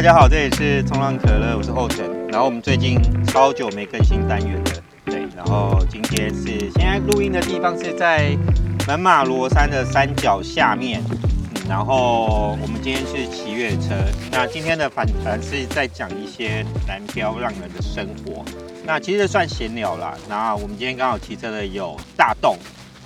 大家好，这里是冲浪可乐，我是后成。然后我们最近超久没更新单元了，对。然后今天是现在录音的地方是在门马罗山的山脚下面。然后我们今天是骑越野车。那今天的访谈是在讲一些南漂浪人的生活。那其实算闲聊啦。然后我们今天刚好骑车的有大栋、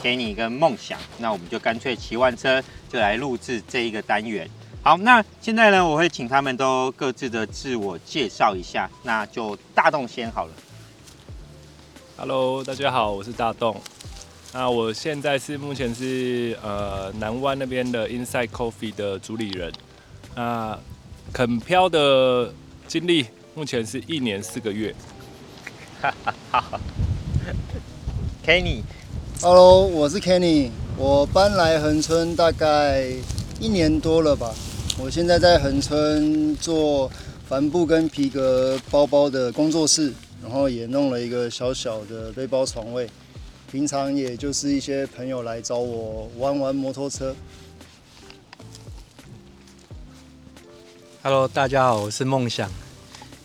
Kenny 跟梦想。那我们就干脆骑完车就来录制这一个单元。好，那现在呢，我会请他们都各自的自我介绍一下。那就大洞先好了。Hello，大家好，我是大洞。那我现在是目前是呃南湾那边的 Inside Coffee 的主理人。那肯漂的经历目前是一年四个月。哈哈哈。Kenny，Hello，我是 Kenny，我搬来恒春大概一年多了吧。我现在在恒春做帆布跟皮革包包的工作室，然后也弄了一个小小的背包床位。平常也就是一些朋友来找我玩玩摩托车。Hello，大家好，我是梦想。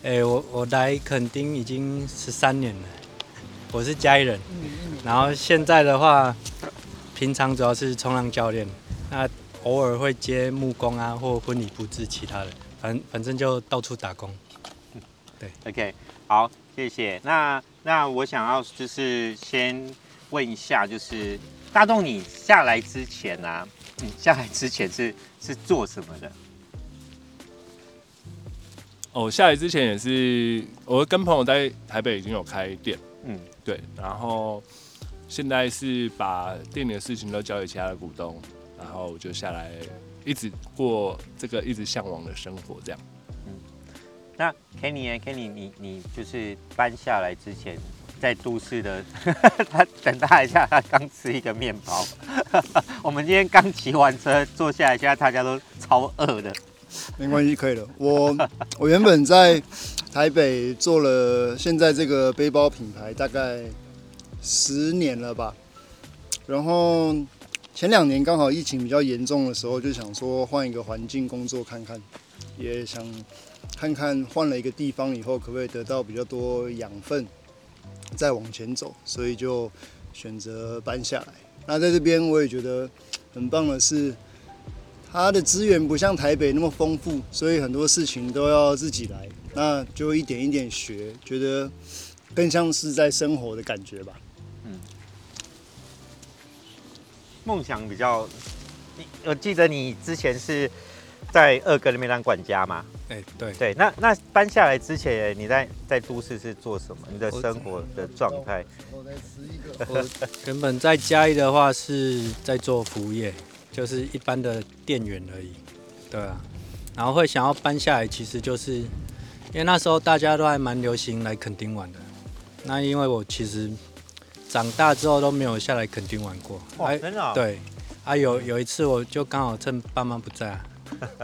哎，我我来垦丁已经十三年了，我是嘉义人。然后现在的话，平常主要是冲浪教练。那偶尔会接木工啊，或婚礼布置其他的，反反正就到处打工。对，OK，好，谢谢。那那我想要就是先问一下，就是大栋你下来之前啊，你下来之前是是做什么的？哦，下来之前也是，我跟朋友在台北已经有开店，嗯，对，然后现在是把店里的事情都交给其他的股东。然后就下来，一直过这个一直向往的生活，这样。嗯，那 Kenny 呢？Kenny，你你就是搬下来之前，在都市的，他等他一下，他刚吃一个面包。我们今天刚骑完车，坐下来，现在大家都超饿的。没关系，可以了。我 我原本在台北做了现在这个背包品牌，大概十年了吧，然后。前两年刚好疫情比较严重的时候，就想说换一个环境工作看看，也想看看换了一个地方以后可不可以得到比较多养分，再往前走，所以就选择搬下来。那在这边我也觉得很棒的是，它的资源不像台北那么丰富，所以很多事情都要自己来，那就一点一点学，觉得更像是在生活的感觉吧。梦想比较，我记得你之前是在二哥那边当管家嘛？哎、欸，对对。那那搬下来之前，你在在都市是做什么？你的生活的状态？我再吃一个。我 原本在嘉义的话是在做服务业，就是一般的店员而已。对啊。然后会想要搬下来，其实就是因为那时候大家都还蛮流行来垦丁玩的。那因为我其实。长大之后都没有下来垦丁玩过，哇，真的？对，啊有有一次我就刚好趁爸妈不在，啊，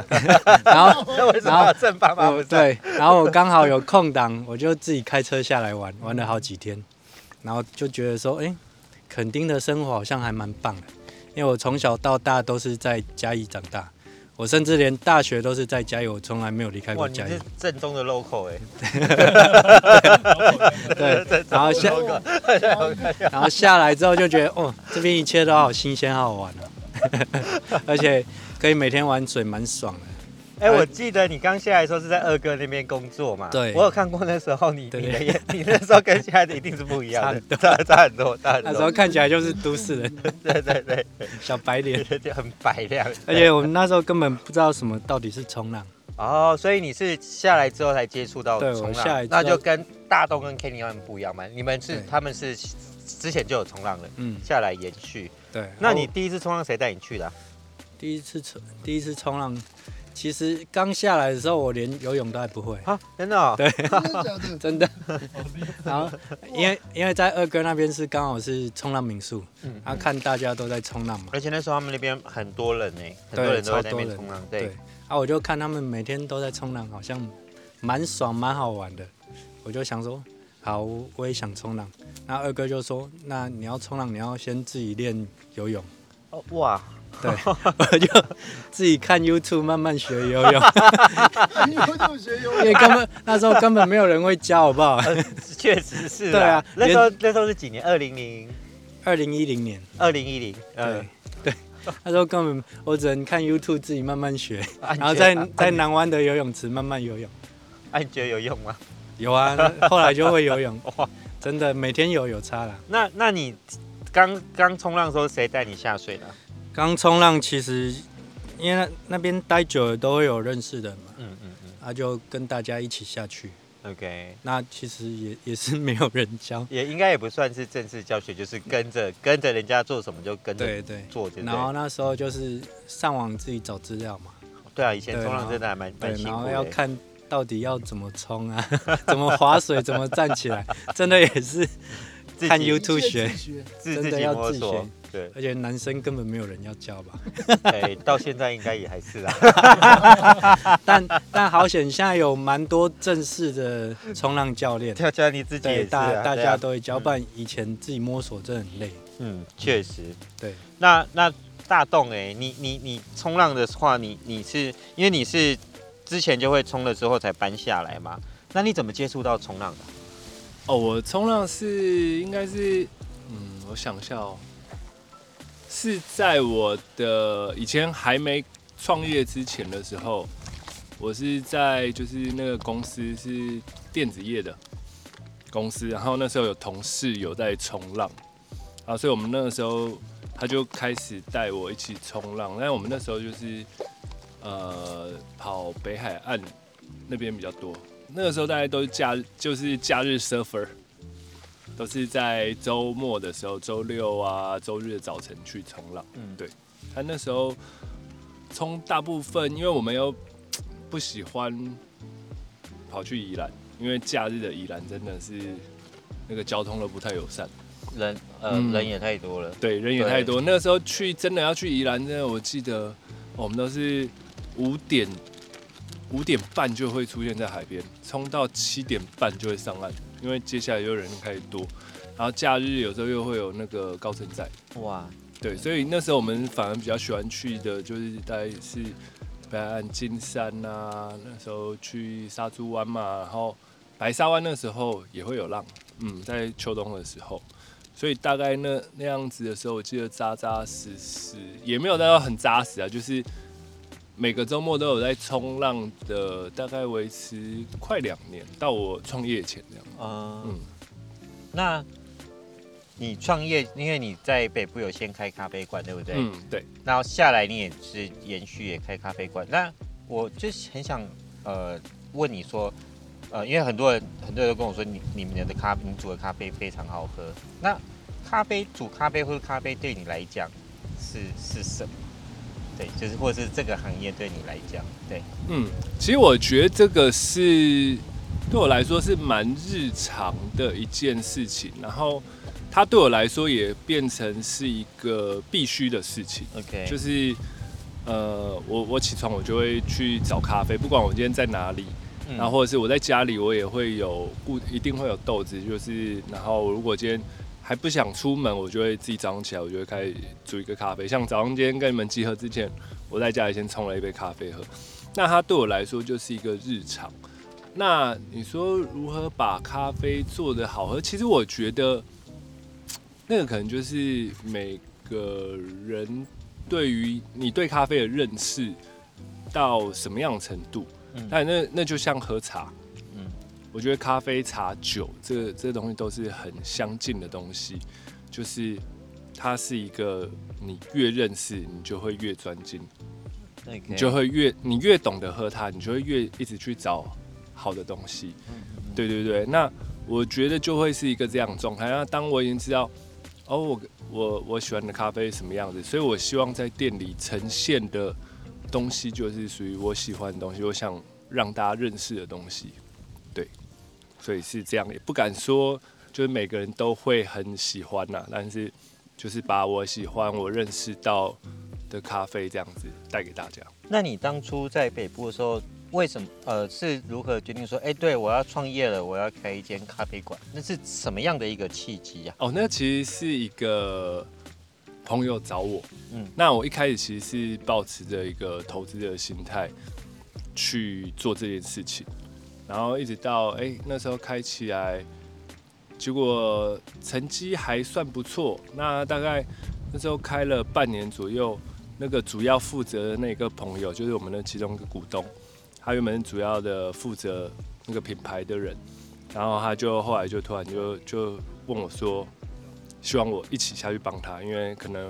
然后然后趁爸妈不在，对，然后我刚好有空档，我就自己开车下来玩，玩了好几天，然后就觉得说，哎，垦丁的生活好像还蛮棒的，因为我从小到大都是在嘉义长大。我甚至连大学都是在嘉义，我从来没有离开过嘉义。是正宗的 local 哎。对，然后下，然后下来之后就觉得，哦，这边一切都好新鲜，好好玩啊。而且可以每天玩水，蛮爽的。哎、欸，我记得你刚下来的时候是在二哥那边工作嘛？对，我有看过那时候你，你的眼你那时候跟现在的一定是不一样的，差差很多，差很多。那时候看起来就是都市人，对对对，小白脸，就很白亮。而且我们那时候根本不知道什么到底是冲浪。哦，所以你是下来之后才接触到冲浪，那就跟大东跟 Kenny 他们不一样嘛？你们是他们是之前就有冲浪了，嗯，下来延续。对，那你第一次冲浪谁带你去的啊？第一次冲，第一次冲浪。其实刚下来的时候，我连游泳都还不会啊！真的、哦？对，真的。然后，因为因为在二哥那边是刚好是冲浪民宿，嗯，然后看大家都在冲浪嘛。而且那时候他们那边很多人呢，很多人都在那边冲浪。对，对，啊，我就看他们每天都在冲浪，好像蛮爽蛮好玩的。我就想说，好，我也想冲浪。然后二哥就说，那你要冲浪，你要先自己练游泳，哦哇，对，我 就自己看 YouTube 慢慢学游泳。因为根本那时候根本没有人会教，好不好？确、呃、实是。对啊，那时候那时候是几年？二零零二零一零年。二零一零。对对，那时候根本我只能看 YouTube 自己慢慢学，然后在在南湾的游泳池慢慢游泳。哎、啊，你觉得有用吗？有啊，后来就会游泳。哇，真的每天游有差了。那那你刚刚冲浪的时候，谁带你下水的？刚冲浪其实因为那边待久了都会有认识的嘛。嗯嗯嗯。他、啊、就跟大家一起下去。OK。那其实也也是没有人教，也应该也不算是正式教学，就是跟着跟着人家做什么就跟着做对对。然后那时候就是上网自己找资料嘛。对啊，以前冲浪真的还蛮蛮辛苦的。然后要看。到底要怎么冲啊？怎么划水？怎么站起来？真的也是 看 YouTube 学，真的要自学。对，而且男生根本没有人要教吧？对，到现在应该也还是啊。但但好险，现在有蛮多正式的冲浪教练。跳教你自己也是啊，大大家都会教，不然以前自己摸索真的很累。嗯，确实。对，那那大洞哎，你你你冲浪的话，你你是因为你是。之前就会冲了之后才搬下来嘛？那你怎么接触到冲浪的？哦，我冲浪是应该是，嗯，我想一下哦，是在我的以前还没创业之前的时候，我是在就是那个公司是电子业的公司，然后那时候有同事有在冲浪，啊，所以我们那个时候他就开始带我一起冲浪，但我们那时候就是。呃，跑北海岸那边比较多。那个时候大家都是假，就是假日 surfer，都是在周末的时候，周六啊、周日的早晨去冲浪。嗯，对。他那时候冲大部分，因为我们又不喜欢跑去宜兰，因为假日的宜兰真的是那个交通都不太友善，人呃、嗯、人也太多了。对，人也太多。那个时候去真的要去宜兰，真的我记得我们都是。五点五点半就会出现在海边，冲到七点半就会上岸，因为接下来又人开始多，然后假日有时候又会有那个高乘载。哇，对，所以那时候我们反而比较喜欢去的就是大概是北岸金山啊，那时候去沙猪湾嘛，然后白沙湾那时候也会有浪，嗯，在秋冬的时候，所以大概那那样子的时候，我记得扎扎实实也没有到很扎实啊，就是。每个周末都有在冲浪的，大概维持快两年，到我创业前这样。嗯，嗯，那你创业，因为你在北部有先开咖啡馆，对不对？嗯，对。然后下来你也是延续也开咖啡馆。那我就很想呃问你说，呃，因为很多人很多人都跟我说你你们的咖你煮的咖啡非常好喝。那咖啡煮咖啡或者咖啡对你来讲是是什么？对，就是或者是这个行业对你来讲，对，嗯，其实我觉得这个是对我来说是蛮日常的一件事情，然后它对我来说也变成是一个必须的事情。OK，就是呃，我我起床我就会去找咖啡，不管我今天在哪里，然后或者是我在家里，我也会有固一定会有豆子，就是然后如果今天。还不想出门，我就会自己早上起来，我就会开始煮一个咖啡。像早上今天跟你们集合之前，我在家里先冲了一杯咖啡喝。那它对我来说就是一个日常。那你说如何把咖啡做得好喝？其实我觉得那个可能就是每个人对于你对咖啡的认识到什么样的程度。但那那就像喝茶。我觉得咖啡、茶、酒，这这个东西都是很相近的东西，就是它是一个你越认识，你就会越专精.你就会越你越懂得喝它，你就会越一直去找好的东西。对对对，那我觉得就会是一个这样的状态。那当我已经知道，哦，我我我喜欢的咖啡是什么样子，所以我希望在店里呈现的东西就是属于我喜欢的东西，我想让大家认识的东西。对。所以是这样，也不敢说，就是每个人都会很喜欢呐。但是，就是把我喜欢、我认识到的咖啡这样子带给大家。那你当初在北部的时候，为什么呃是如何决定说，哎、欸，对我要创业了，我要开一间咖啡馆？那是什么样的一个契机啊？哦，那其实是一个朋友找我，嗯，那我一开始其实是抱持着一个投资的心态去做这件事情，然后一直到哎、那时候开起来，结果成绩还算不错，那大概那时候开了半年左右。那个主要负责的那个朋友，就是我们的其中一个股东，他原本主要的负责那个品牌的人，然后他就后来就突然就就问我说，希望我一起下去帮他，因为可能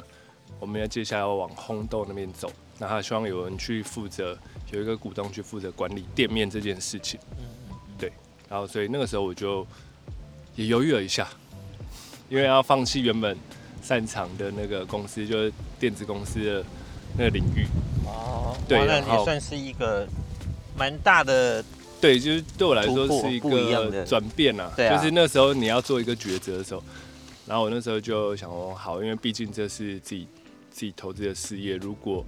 我们要接下来要往烘豆那边走，那他希望有人去负责，有一个股东去负责管理店面这件事情，对，然后所以那个时候我就也犹豫了一下，因为要放弃原本。擅长的那个公司就是电子公司的那个领域。哦，对，那也算是一个蛮大的，对，就是对我来说是一个转变啊，对啊，就是那时候你要做一个抉择的时候，然后我那时候就想说，好，因为毕竟这是自己自己投资的事业，如果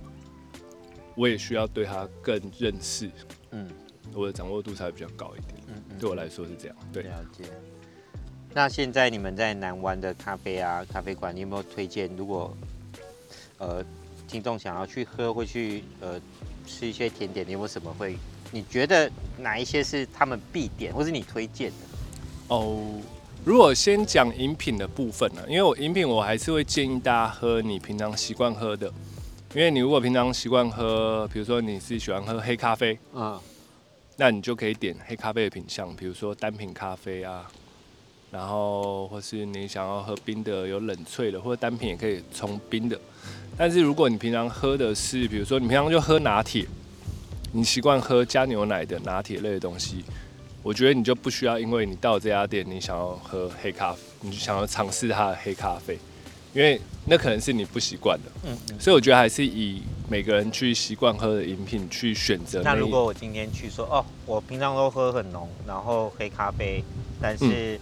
我也需要对它更认识，嗯，我的掌握度才会比较高一点，嗯嗯，对我来说是这样，对，了解。那现在你们在南湾的咖啡啊咖啡馆，你有没有推荐？如果呃听众想要去喝，会去呃吃一些甜点，你有没有什么会？你觉得哪一些是他们必点，或是你推荐的？哦，如果先讲饮品的部分呢？因为我饮品我还是会建议大家喝你平常习惯喝的，因为你如果平常习惯喝，比如说你是喜欢喝黑咖啡，嗯，那你就可以点黑咖啡的品相，比如说单品咖啡啊。然后，或是你想要喝冰的，有冷萃的，或者单品也可以冲冰的。但是如果你平常喝的是，比如说你平常就喝拿铁，你习惯喝加牛奶的拿铁类的东西，我觉得你就不需要，因为你到这家店，你想要喝黑咖啡，你就想要尝试它的黑咖啡，因为那可能是你不习惯的。嗯，嗯。所以我觉得还是以每个人去习惯喝的饮品去选择。那如果我今天去说，哦，我平常都喝很浓，然后黑咖啡，但是。嗯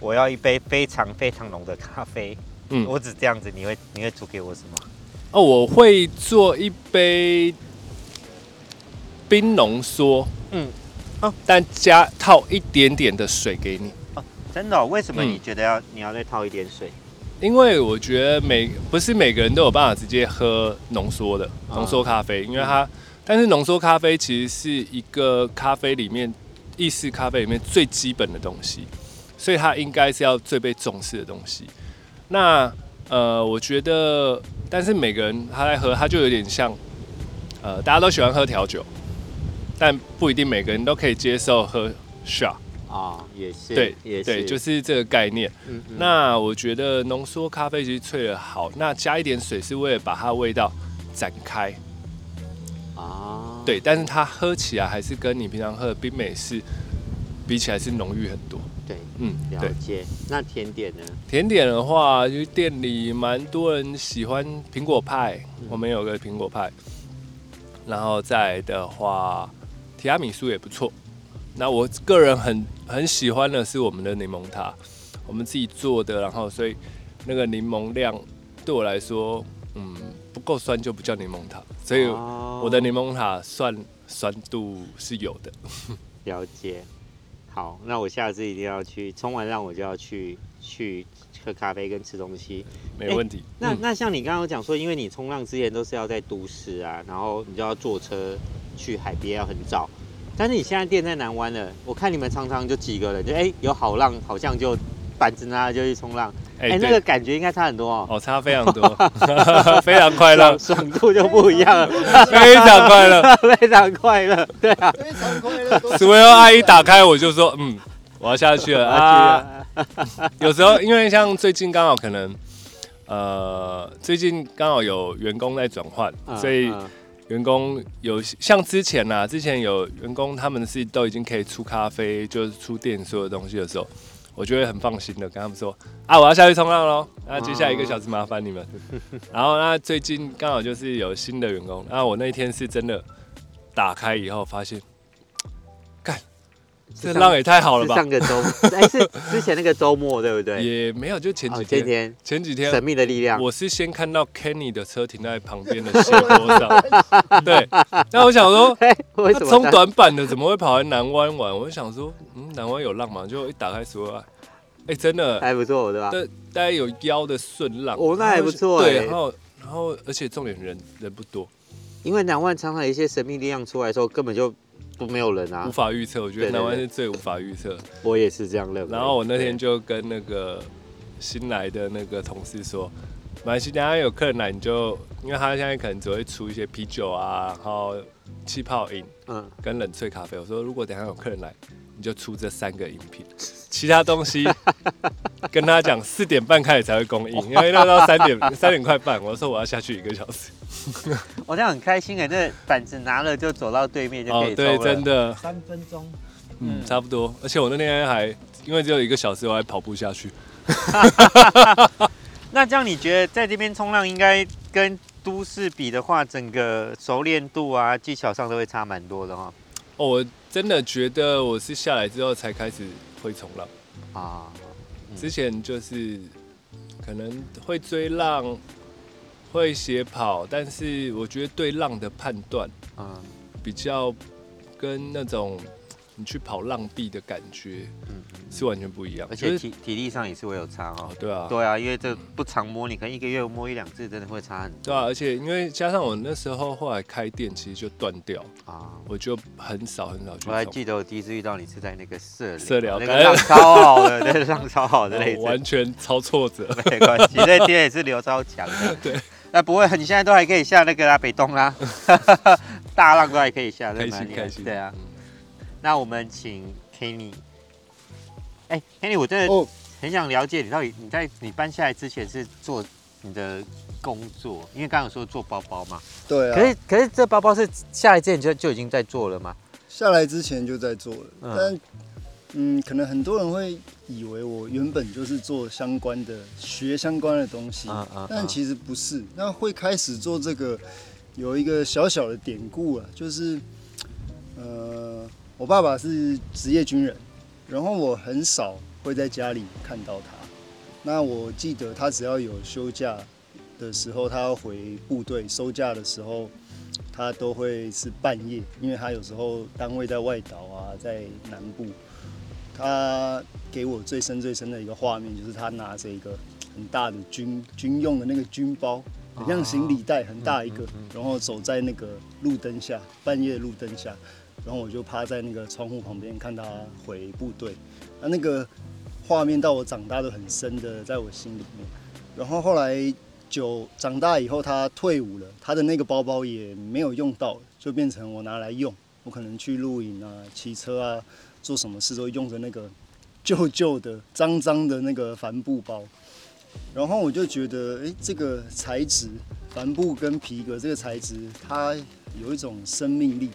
我要一杯非常非常浓的咖啡，嗯，我只这样子，你会你会煮给我什么？哦，我会做一杯冰浓缩，嗯，哦，但加套一点点的水给你。哦，真的哦？为什么你觉得要、嗯、你要再套一点水？因为我觉得每不是每个人都有办法直接喝浓缩的浓缩咖啡，因为它，但是浓缩咖啡其实是一个咖啡里面意式咖啡里面最基本的东西。所以它应该是要最被重视的东西。那呃，我觉得，但是每个人他在喝，他就有点像，呃，大家都喜欢喝调酒，但不一定每个人都可以接受喝 shot 啊，也是，对，也是对，就是这个概念。嗯嗯。那我觉得浓缩咖啡其实萃的好，那加一点水是为了把它味道展开啊。对，但是它喝起来还是跟你平常喝的冰美式比起来是浓郁很多。对，嗯，了解。那甜点呢？甜点的话，就是店里蛮多人喜欢苹果派，嗯、我们有个苹果派。然后再来的话，提拉米苏也不错。那我个人很很喜欢的是我们的柠檬塔，我们自己做的，然后所以那个柠檬量对我来说，嗯，不够酸就不叫柠檬塔，所以我的柠檬塔算酸度是有的。了解。好，那我下次一定要去冲完浪，我就要去去喝咖啡跟吃东西，没问题。欸、那那像你刚刚讲说，因为你冲浪之前都是要在都市啊，然后你就要坐车去海边，要很早。但是你现在店在南湾了，我看你们常常就几个人，就哎、欸、有好浪，好像就板子拿就去冲浪。哎、欸欸，那个感觉应该差很多哦。哦，差非常多，非常快乐，爽度就不一样了，非常快乐，非常快乐，对啊，非常快乐。所以阿姨打开我就说，嗯，我要下去了啊。有时候因为像最近刚好可能，呃，最近刚好有员工在转换，所以员工有像之前啊，之前有员工他们是都已经可以出咖啡，就是出店所有东西的时候。我就会很放心的跟他们说啊，我要下去冲浪喽。那接下来一个小时麻烦你们。然后那最近刚好就是有新的员工，那我那天是真的打开以后发现，干，这浪也太好了吧！上个周哎，是 之前那个周末对不对？也没有，就前几天。前天前几天。神秘的力量。我是先看到 Kenny 的车停在旁边的斜坡上，对。那我想说，他冲短板的怎么会跑来南湾玩？我就想说。嗯，南湾有浪吗？就一打开说，哎，真的还不错，对吧？对，大概有腰的顺浪，哦，那还不错。对，然后然后而且重点人人不多，因为南湾常常有一些神秘力量出来的时候，根本就不没有人啊，无法预测。我觉得台湾是最无法预测。我也是这样认为。然后我那天就跟那个新来的那个同事说，马来西亚有客人来，你就因为他现在可能只会出一些啤酒啊，然后气泡饮，嗯，跟冷萃咖啡。我说如果等下有客人来，你就出这三个饮品。其他东西跟他讲，四点半开始才会供应，因为那到三点三点快半，我说我要下去一个小时。我这样很开心哎，这板子拿了就走到对面就可以哦，对，真的三分钟，嗯，差不多。而且我那天还因为只有一个小时，我还跑步下去。那这样你觉得在这边冲浪应该跟都市比的话，整个熟练度啊、技巧上都会差蛮多的哈？哦，我真的觉得我是下来之后才开始。会冲浪啊，之前就是可能会追浪，会斜跑，但是我觉得对浪的判断嗯，比较跟那种。你去跑浪壁的感觉，嗯，是完全不一样，而且体体力上也是会有差哦。对啊，对啊，因为这不常摸，你可能一个月摸一两次，真的会差很多。对啊，而且因为加上我那时候后来开店，其实就断掉啊，我就很少很少去。我还记得我第一次遇到你是在那个社社聊，那个浪超好的，那个浪超好的那完全超挫折，没关系，那天也是流超强的。对，那不会，你现在都还可以下那个啦，北东啦，大浪都还可以下，开心开心。对啊。那我们请 Kenny，哎，Kenny，我真的很想了解你到底你在你搬下来之前是做你的工作，因为刚刚有说做包包嘛。对啊。可是可是这包包是下来之前就就已经在做了吗？下来之前就在做了，嗯但嗯，可能很多人会以为我原本就是做相关的学相关的东西，嗯嗯，但其实不是。那会开始做这个有一个小小的典故啊，就是呃。我爸爸是职业军人，然后我很少会在家里看到他。那我记得他只要有休假的时候，他要回部队收假的时候，他都会是半夜，因为他有时候单位在外岛啊，在南部。他给我最深最深的一个画面，就是他拿着一个很大的军军用的那个军包，很像行李袋，很大一个，然后走在那个路灯下，半夜路灯下。然后我就趴在那个窗户旁边看他回部队，那那个画面到我长大都很深的在我心里面。然后后来就长大以后他退伍了，他的那个包包也没有用到，就变成我拿来用。我可能去露营啊、骑车啊、做什么事都用着那个旧旧的、脏脏的那个帆布包。然后我就觉得，哎，这个材质，帆布跟皮革这个材质，它有一种生命力。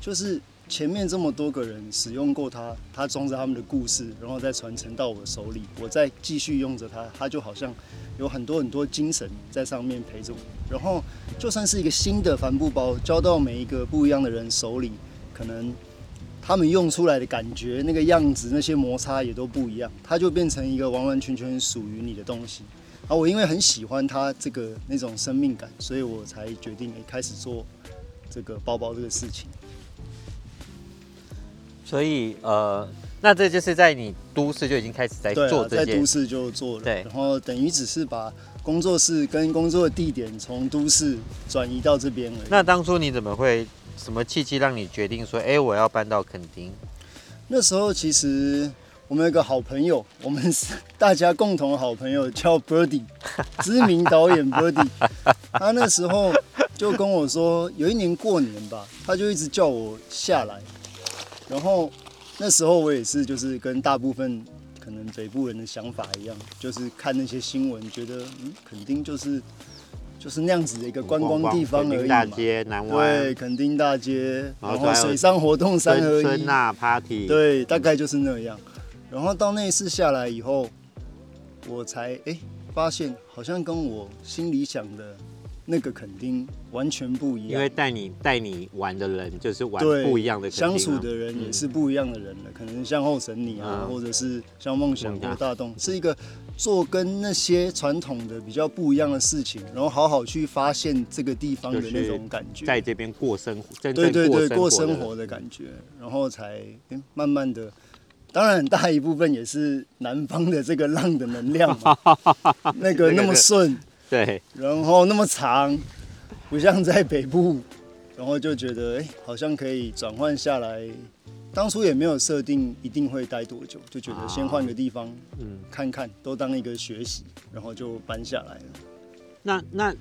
就是前面这么多个人使用过它，它装着他们的故事，然后再传承到我手里，我再继续用着它，它就好像有很多很多精神在上面陪着我。然后就算是一个新的帆布包交到每一个不一样的人手里，可能他们用出来的感觉、那个样子、那些摩擦也都不一样，它就变成一个完完全全属于你的东西。啊，我因为很喜欢它这个那种生命感，所以我才决定诶开始做这个包包这个事情。所以呃，那这就是在你都市就已经开始在做这件，在都市就做了，对，然后等于只是把工作室跟工作的地点从都市转移到这边而已。那当初你怎么会什么契机让你决定说，哎，我要搬到垦丁？那时候其实我们有个好朋友，我们是大家共同的好朋友叫 Birdy，知名导演 Birdy，他那时候就跟我说，有一年过年吧，他就一直叫我下来。然后那时候我也是，就是跟大部分可能北部人的想法一样，就是看那些新闻，觉得嗯，垦丁就是就是那样子的一个观光地方而已大街、南湾。对，垦丁大街，然后水上活动三合一。春呐，party。对，大概就是那样。然后到那一次下来以后，我才哎发现，好像跟我心里想的。那个肯定完全不一样，因为带你带你玩的人就是玩不一样的相处的人也是不一样的人了。嗯、可能像后神你啊，嗯、或者是像梦想或大东，是一个做跟那些传统的比较不一样的事情，然后好好去发现这个地方的那种感觉，在这边过生活，对对对，过生活的感觉，然后才慢慢的当然很大一部分也是南方的这个浪的能量嘛，那个那么顺，对，然后那么长，不像在北部，然后就觉得哎、欸，好像可以转换下来。当初也没有设定一定会待多久，就觉得先换个地方，嗯，看看，都当一个学习，然后就搬下来了。那那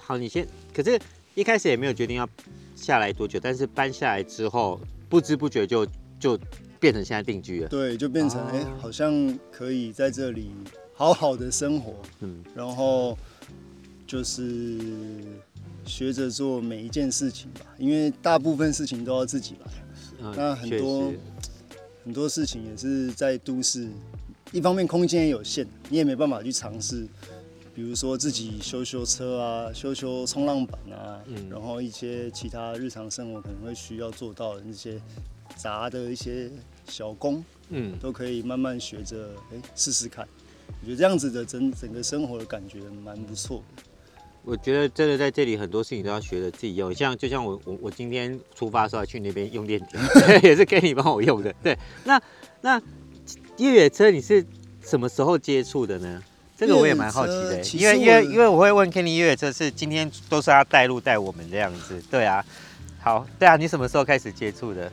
好，你先，可是一开始也没有决定要下来多久，但是搬下来之后，不知不觉就就变成现在定居了。对，就变成哎、欸，好像可以在这里好好的生活，嗯，然后就是学着做每一件事情吧，因为大部分事情都要自己来。嗯、那很多很多事情也是在都市，一方面空间也有限，你也没办法去尝试，比如说自己修修车啊，修修冲浪板啊，嗯、然后一些其他日常生活可能会需要做到的那些杂的一些小工，嗯，都可以慢慢学着哎试试看，我觉得这样子的整整个生活的感觉蛮不错的。我觉得真的在这里很多事情都要学着自己用，像就像我我我今天出发的时候去那边用电梯，也是给你帮我用的。对，那那越野车你是什么时候接触的呢？这个我也蛮好奇的，因为因为因为我会问 Kenny 越野车是今天都是他带路带我们这样子。对啊，好，对啊，你什么时候开始接触的？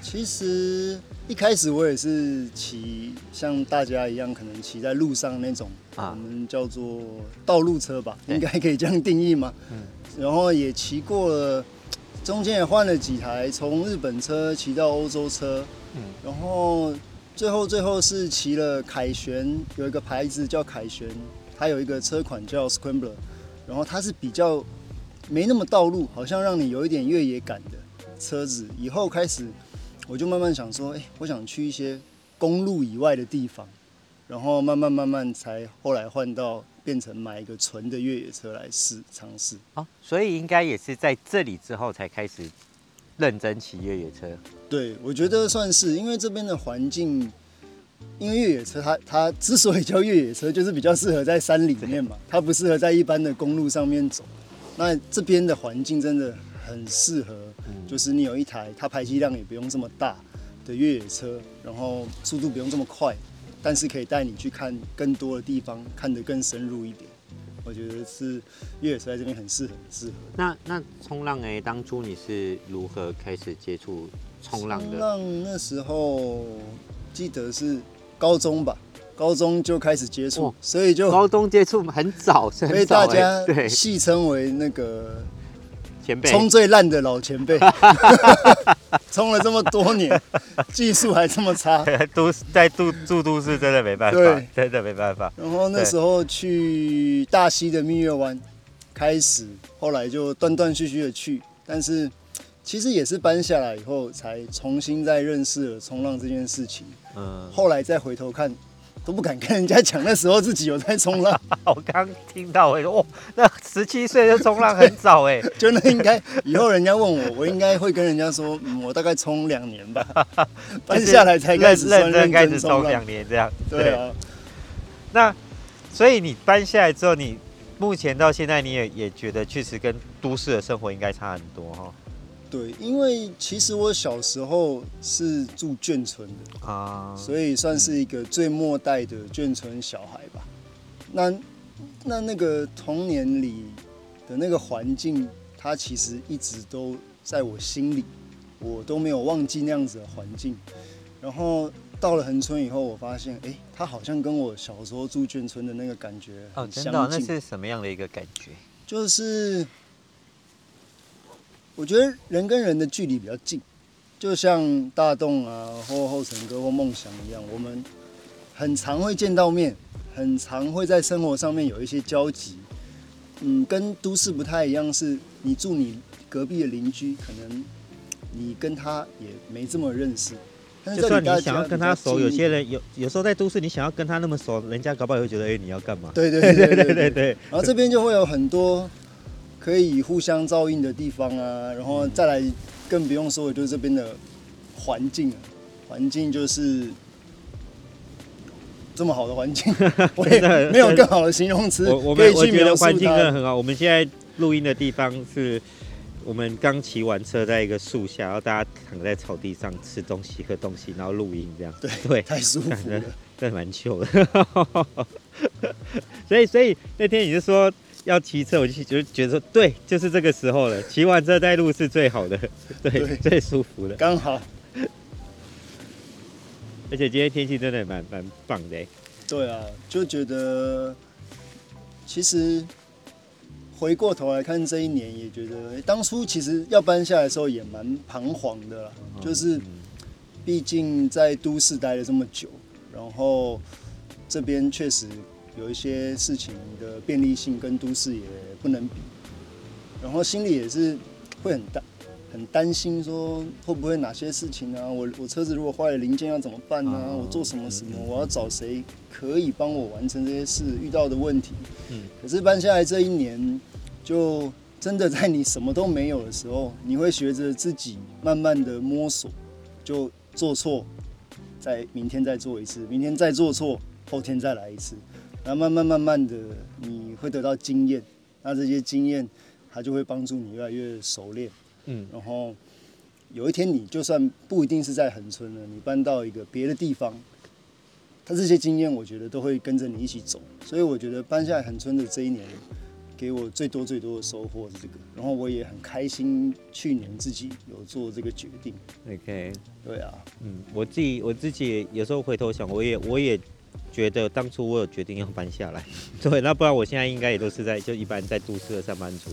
其实。一开始我也是骑像大家一样，可能骑在路上那种，我们叫做道路车吧，应该可以这样定义嘛？嗯。然后也骑过了，中间也换了几台，从日本车骑到欧洲车，嗯。然后最后最后是骑了凯旋，有一个牌子叫凯旋，它有一个车款叫 Scrambler，然后它是比较没那么道路，好像让你有一点越野感的车子。以后开始。我就慢慢想说，哎、欸，我想去一些公路以外的地方，然后慢慢慢慢才后来换到变成买一个纯的越野车来试尝试。哦，所以应该也是在这里之后才开始认真骑越野车。对，我觉得算是，因为这边的环境，因为越野车它它之所以叫越野车，就是比较适合在山里面嘛，它不适合在一般的公路上面走。那这边的环境真的。很适合，就是你有一台，它排气量也不用这么大的越野车，然后速度不用这么快，但是可以带你去看更多的地方，看得更深入一点。我觉得是越野车在这边很适合，很适合。那那冲浪哎，当初你是如何开始接触冲浪的？冲浪那时候记得是高中吧，高中就开始接触，所以就高中接触很早，所以大家戏称为那个。前辈冲最烂的老前辈，冲了这么多年，技术还这么差，都在住住都市真的没办法，对，真的没办法。然后那时候去大溪的蜜月湾，开始，后来就断断续续的去，但是其实也是搬下来以后，才重新再认识了冲浪这件事情。嗯，后来再回头看。都不敢跟人家讲，那时候自己有在冲浪。我刚听到，我说哇，那十七岁就冲浪很早哎，就那应该以后人家问我，我应该会跟人家说，嗯，我大概冲两年吧，搬下来才开始认真开始冲两年这样。对啊。那所以你搬下来之后，你目前到现在你也也觉得确实跟都市的生活应该差很多哈。对，因为其实我小时候是住眷村的啊，所以算是一个最末代的眷村小孩吧。那那那个童年里的那个环境，它其实一直都在我心里，我都没有忘记那样子的环境。然后到了恒村以后，我发现，哎，它好像跟我小时候住眷村的那个感觉很相近。哦，真的？那是什么样的一个感觉？就是。我觉得人跟人的距离比较近，就像大栋啊，或后成哥或梦想一样，我们很常会见到面，很常会在生活上面有一些交集。嗯，跟都市不太一样，是你住你隔壁的邻居，可能你跟他也没这么认识。但是就算你想要跟他熟，有些人有有时候在都市，你想要跟他那么熟，人家搞不好也会觉得，哎，你要干嘛？对对对对，对，对。然后这边就会有很多。可以互相照应的地方啊，然后再来更不用说的就是这边的环境，环境就是这么好的环境，我也没有更好的形容词。我我们我觉得环境真的很好。我们现在录音的地方是我们刚骑完车，在一个树下，然后大家躺在草地上吃东西、喝东西，然后录音这样。对对，太舒服了，真的蛮糗的。所以，所以那天你就说要骑车，我就就觉得说，对，就是这个时候了。骑完车带路是最好的，对，对最舒服的，刚好。而且今天天气真的蛮蛮棒的。对啊，就觉得其实。回过头来看这一年，也觉得当初其实要搬下来的时候也蛮彷徨的啦。就是毕竟在都市待了这么久，然后这边确实有一些事情的便利性跟都市也不能比，然后心里也是会很担很担心，说会不会哪些事情啊？我我车子如果坏了零件要怎么办呢？我做什么什么？我要找谁可以帮我完成这些事？遇到的问题。嗯，可是搬下来这一年，就真的在你什么都没有的时候，你会学着自己慢慢的摸索，就做错，再明天再做一次，明天再做错，后天再来一次，然后慢慢慢慢的你会得到经验，那这些经验它就会帮助你越来越熟练，嗯，然后有一天你就算不一定是在恒村了，你搬到一个别的地方。他这些经验，我觉得都会跟着你一起走，所以我觉得搬下来恒春的这一年，给我最多最多的收获是这个，然后我也很开心，去年自己有做这个决定。OK，对啊，嗯，我自己我自己有时候回头想，我也我也觉得当初我有决定要搬下来，对，那不然我现在应该也都是在就一般在都市的上班族。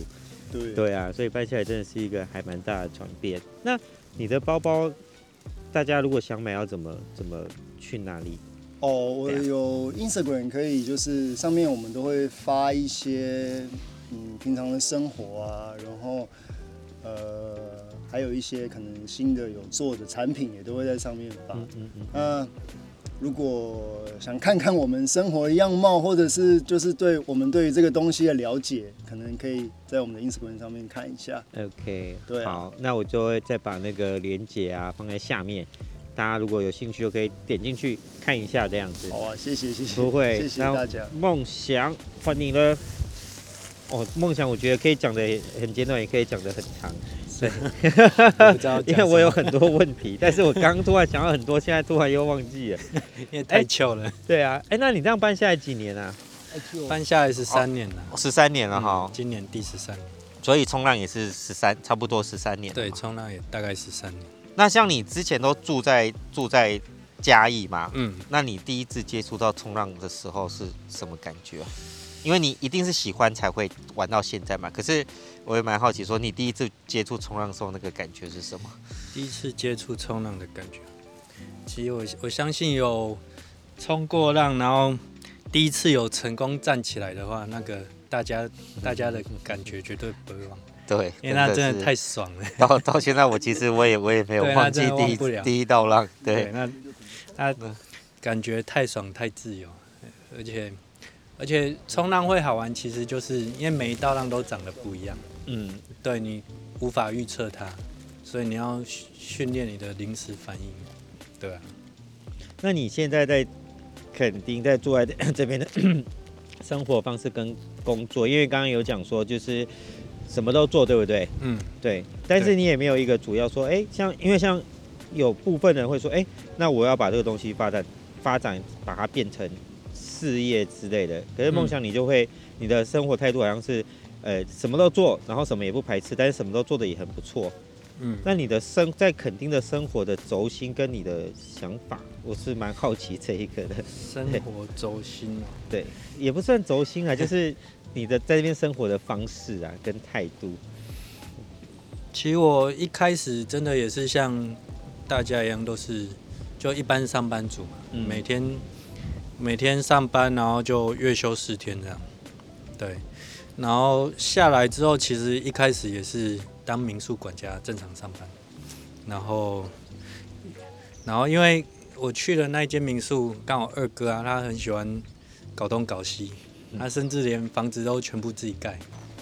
对，对啊，所以搬下来真的是一个还蛮大的转变。那你的包包，大家如果想买，要怎么怎么去哪里？哦，我有 Instagram 可以，就是上面我们都会发一些嗯平常的生活啊，然后呃还有一些可能新的有做的产品也都会在上面发。嗯嗯嗯。那如果想看看我们生活的样貌，或者是就是对我们对于这个东西的了解，可能可以在我们的 Instagram 上面看一下。OK，对啊，好，那我就会再把那个链接啊放在下面。大家如果有兴趣，就可以点进去看一下这样子。好啊，谢谢谢谢。不会，谢谢大家。梦想欢迎了。哦，梦想我觉得可以讲的很简短，也可以讲的很长。对，因为我有很多问题，但是我刚刚突然想到很多，现在突然又忘记了，因为太糗了。对啊，哎，那你这样搬下来几年啊？搬下来十三年了，十三年了哈。今年第十三年，所以冲浪也是十三，差不多十三年。对，冲浪也大概十三年。那像你之前都住在住在嘉义嘛？嗯，那你第一次接触到冲浪的时候是什么感觉？因为你一定是喜欢才会玩到现在嘛。可是我也蛮好奇，说你第一次接触冲浪的时候那个感觉是什么？第一次接触冲浪的感觉，其实我我相信有冲过浪，然后第一次有成功站起来的话，那个大家大家的感觉绝对不会忘。对，因为那真的太爽了。到到现在，我其实我也我也没有忘记第一第一道浪。对，那那感觉太爽太自由，而且而且冲浪会好玩，其实就是因为每一道浪都长得不一样。嗯，对，你无法预测它，所以你要训练你的临时反应。对啊。那你现在在肯定在住在 这边的 生活方式跟工作，因为刚刚有讲说就是。什么都做，对不对？嗯，对。但是你也没有一个主要说，哎，像因为像有部分人会说，哎，那我要把这个东西发展发展，把它变成事业之类的。可是梦想你就会，你的生活态度好像是，呃，什么都做，然后什么也不排斥，但是什么都做的也很不错。嗯，那你的生在肯定的生活的轴心跟你的想法，我是蛮好奇这一个的。生活轴心对，也不算轴心啊，就是。你的在这边生活的方式啊，跟态度。其实我一开始真的也是像大家一样，都是就一般上班族，嗯、每天每天上班，然后就月休四天这样。对，然后下来之后，其实一开始也是当民宿管家，正常上班。然后，然后因为我去的那间民宿，刚好二哥啊，他很喜欢搞东搞西。他甚至连房子都全部自己盖。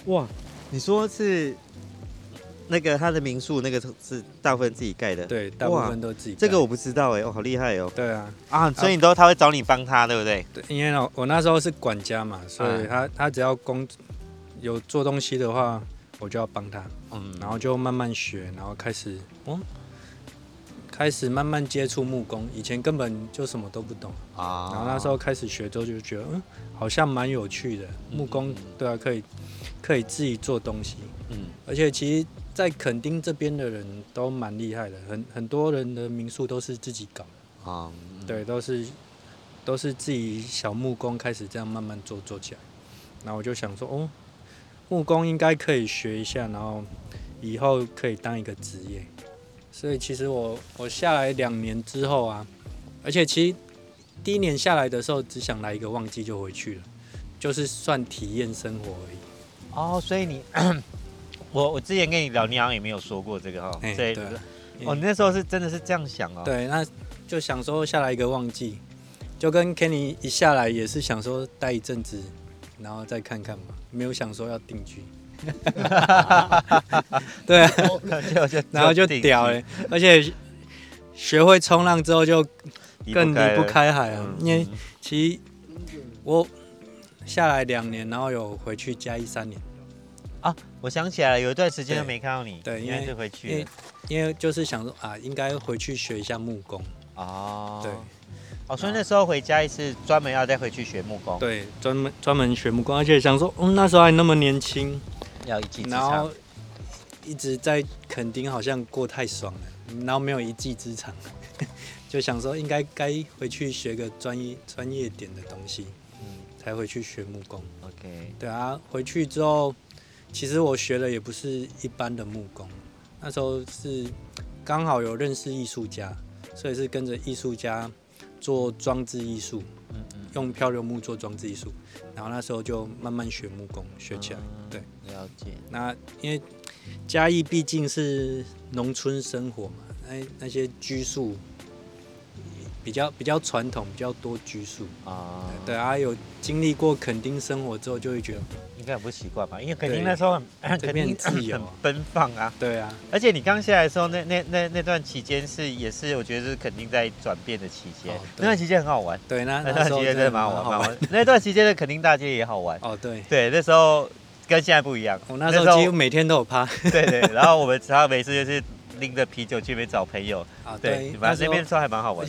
哇，你说是那个他的民宿，那个是大部分自己盖的？对，大部分都自己盖。这个我不知道哎，哦，好厉害哦。对啊，啊，所以你都他会找你帮他，对不对？对，因为我我那时候是管家嘛，所以他他只要工有做东西的话，我就要帮他，嗯，然后就慢慢学，然后开始，嗯，开始慢慢接触木工，以前根本就什么都不懂。啊，然后那时候开始学之后就觉得，嗯，好像蛮有趣的，木工，对啊，可以，可以自己做东西，嗯，而且其实，在垦丁这边的人都蛮厉害的，很很多人的民宿都是自己搞。啊，对，都是都是自己小木工开始这样慢慢做做起来，然后我就想说，哦。木工应该可以学一下，然后以后可以当一个职业。所以其实我我下来两年之后啊，而且其实第一年下来的时候只想来一个旺季就回去了，就是算体验生活而已。哦，所以你 我我之前跟你聊，你好像也没有说过这个哈。对对。哦，你那时候是真的是这样想哦。对，那就想说下来一个旺季，就跟 Kenny 一下来也是想说待一阵子，然后再看看嘛。没有想说要定居，对啊，然后就屌了，而且学会冲浪之后就更离不开海啊。因为其实我下来两年，然后有回去加一三年啊。我想起来了，有一段时间都没看到你，对，因为是回去了，因为就是想说啊，应该回去学一下木工哦，对。哦，所以那时候回家一次，专门要再回去学木工。对，专门专门学木工，而且想说，嗯，那时候还那么年轻，要一技之长。然后一直在垦丁，好像过太爽了，然后没有一技之长，就想说应该该回去学个专业专业点的东西，嗯，才回去学木工。OK。对啊，回去之后，其实我学的也不是一般的木工，那时候是刚好有认识艺术家，所以是跟着艺术家。做装置艺术，嗯嗯，用漂流木做装置艺术，然后那时候就慢慢学木工，学起来，嗯、对，了解。那因为嘉义毕竟是农村生活嘛，那那些居宿比较比较传统，比较多拘束啊，对啊，有经历过垦丁生活之后，就会觉得。应该很不习惯吧，因为垦丁那时候很 这边很自由，很奔放啊。对啊，而且你刚下来的时候，那那那那段期间是也是，我觉得是垦丁在转变的期间。那段期间很好玩。对，那那段期间真的蛮好玩，蛮好玩。那段期间的垦丁大街也好玩。哦，对。对，那时候跟现在不一样。我那时候几乎每天都有趴。对对，然后我们只要每次就是拎着啤酒去那边找朋友。啊，对。反正那边时候还蛮好玩。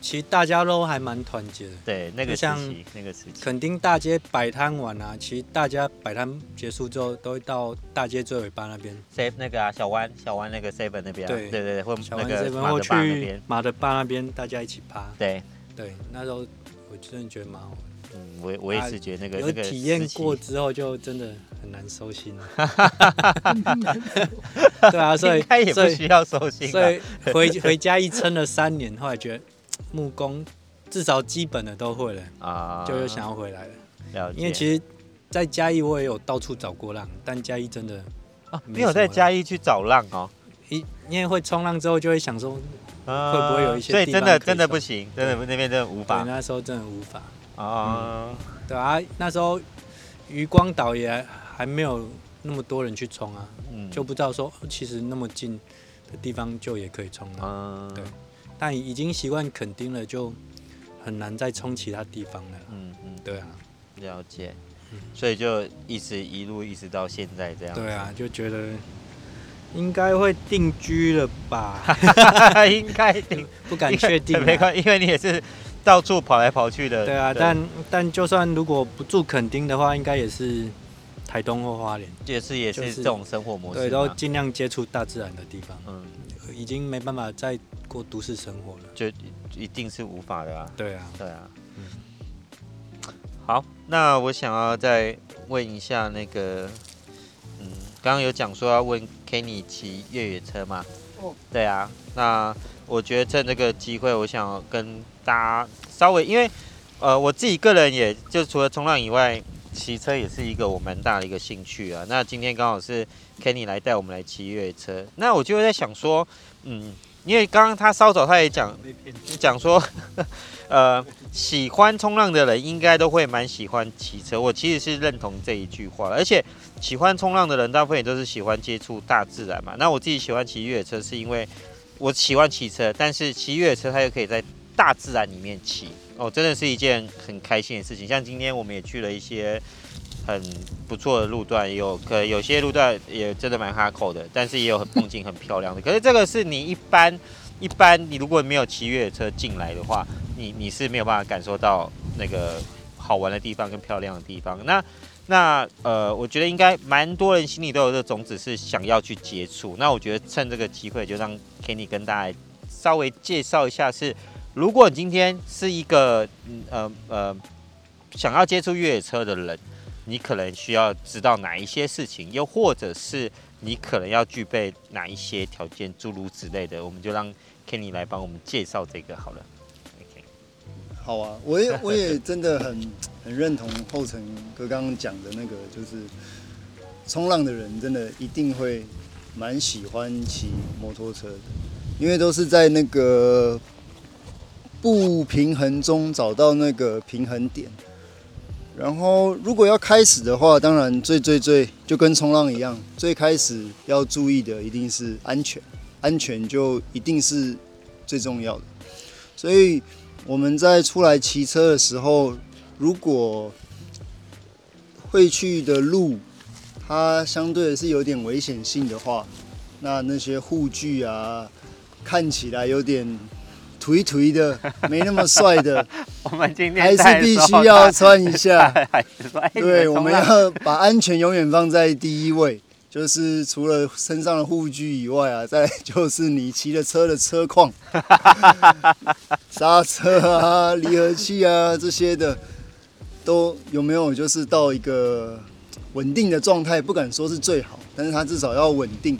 其实大家都还蛮团结的，对，那个时期，那个时期，肯定大街摆摊完啊，其实大家摆摊结束之后，都会到大街最尾巴那边，seven 那个啊，小湾小湾那个 seven 那边，对对对，或小湾 seven 或去马德巴那边，大家一起趴，对。对，那时候我真的觉得蛮好玩，嗯，我我也是觉得那个有体验过之后，就真的很难收心，对啊，所以他也不需要收心，所以回回家一撑了三年，后来觉得。木工至少基本的都会了啊，就又想要回来了。了解。因为其实，在嘉义我也有到处找过浪，但嘉义真的啊，没有在嘉义去找浪哦。一因为会冲浪之后，就会想说，会不会有一些？所以真的真的不行，真的那边真的无法。那时候真的无法啊。对啊，那时候渔光岛也还没有那么多人去冲啊，就不知道说其实那么近的地方就也可以冲浪。对。但已经习惯垦丁了，就很难再冲其他地方了。嗯嗯，对啊，了解。所以就一直一路一直到现在这样。对啊，就觉得应该会定居了吧？应该定，不敢确定。没关系，因为你也是到处跑来跑去的。对啊，但但就算如果不住垦丁的话，应该也是台东或花莲，也是也是这种生活模式。对，都尽量接触大自然的地方。嗯。已经没办法再过都市生活了，就一定是无法的啊。对啊，对啊。嗯。好，那我想要再问一下那个，嗯，刚刚有讲说要问 Kenny 骑越野车吗？哦。对啊，那我觉得趁这个机会，我想跟大家稍微，因为呃，我自己个人也就除了冲浪以外，骑车也是一个我蛮大的一个兴趣啊。那今天刚好是 Kenny 来带我们来骑越野车，那我就在想说。嗯，因为刚刚他稍早他也讲讲说，呃，喜欢冲浪的人应该都会蛮喜欢骑车。我其实是认同这一句话，而且喜欢冲浪的人大部分也都是喜欢接触大自然嘛。那我自己喜欢骑越野车，是因为我喜欢骑车，但是骑越野车它又可以在大自然里面骑，哦，真的是一件很开心的事情。像今天我们也去了一些很不错的路段，有可有些路段也真的蛮哈口的，但是也有很风景很漂亮的。可是这个是你一般一般，你如果没有骑越野车进来的话，你你是没有办法感受到那个好玩的地方跟漂亮的地方。那那呃，我觉得应该蛮多人心里都有这种子，是想要去接触。那我觉得趁这个机会，就让 Kenny 跟大家稍微介绍一下是，是如果你今天是一个呃呃想要接触越野车的人。你可能需要知道哪一些事情，又或者是你可能要具备哪一些条件，诸如之类的，我们就让 Kenny 来帮我们介绍这个好了。OK，好啊，我也 我也真的很很认同后程哥刚刚讲的那个，就是冲浪的人真的一定会蛮喜欢骑摩托车的，因为都是在那个不平衡中找到那个平衡点。然后，如果要开始的话，当然最最最就跟冲浪一样，最开始要注意的一定是安全，安全就一定是最重要的。所以我们在出来骑车的时候，如果会去的路它相对是有点危险性的话，那那些护具啊，看起来有点。颓颓的，没那么帅的，我们今天还是必须要穿一下。对，我们要把安全永远放在第一位，就是除了身上的护具以外啊，再就是你骑的车的车况，刹车啊、离合器啊这些的，都有没有就是到一个稳定的状态？不敢说是最好，但是它至少要稳定。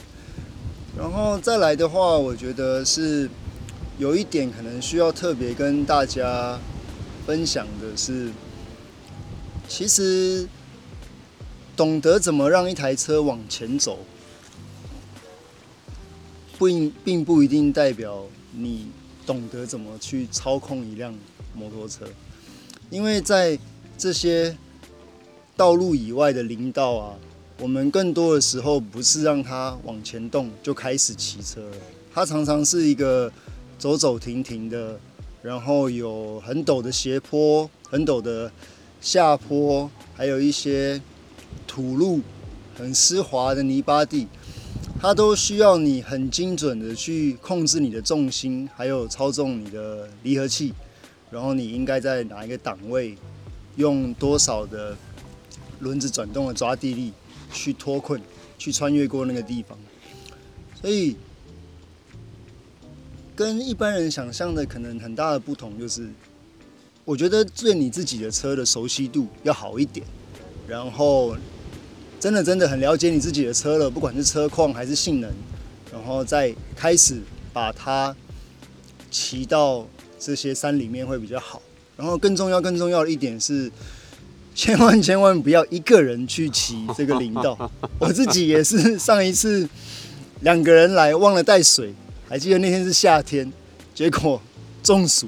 然后再来的话，我觉得是。有一点可能需要特别跟大家分享的是，其实懂得怎么让一台车往前走，不并并不一定代表你懂得怎么去操控一辆摩托车，因为在这些道路以外的林道啊，我们更多的时候不是让它往前动就开始骑车了，它常常是一个。走走停停的，然后有很陡的斜坡、很陡的下坡，还有一些土路、很湿滑的泥巴地，它都需要你很精准的去控制你的重心，还有操纵你的离合器，然后你应该在哪一个档位，用多少的轮子转动的抓地力去脱困，去穿越过那个地方，所以。跟一般人想象的可能很大的不同，就是我觉得对你自己的车的熟悉度要好一点，然后真的真的很了解你自己的车了，不管是车况还是性能，然后再开始把它骑到这些山里面会比较好。然后更重要、更重要的一点是，千万千万不要一个人去骑这个林道。我自己也是上一次两个人来忘了带水。还记得那天是夏天，结果中暑，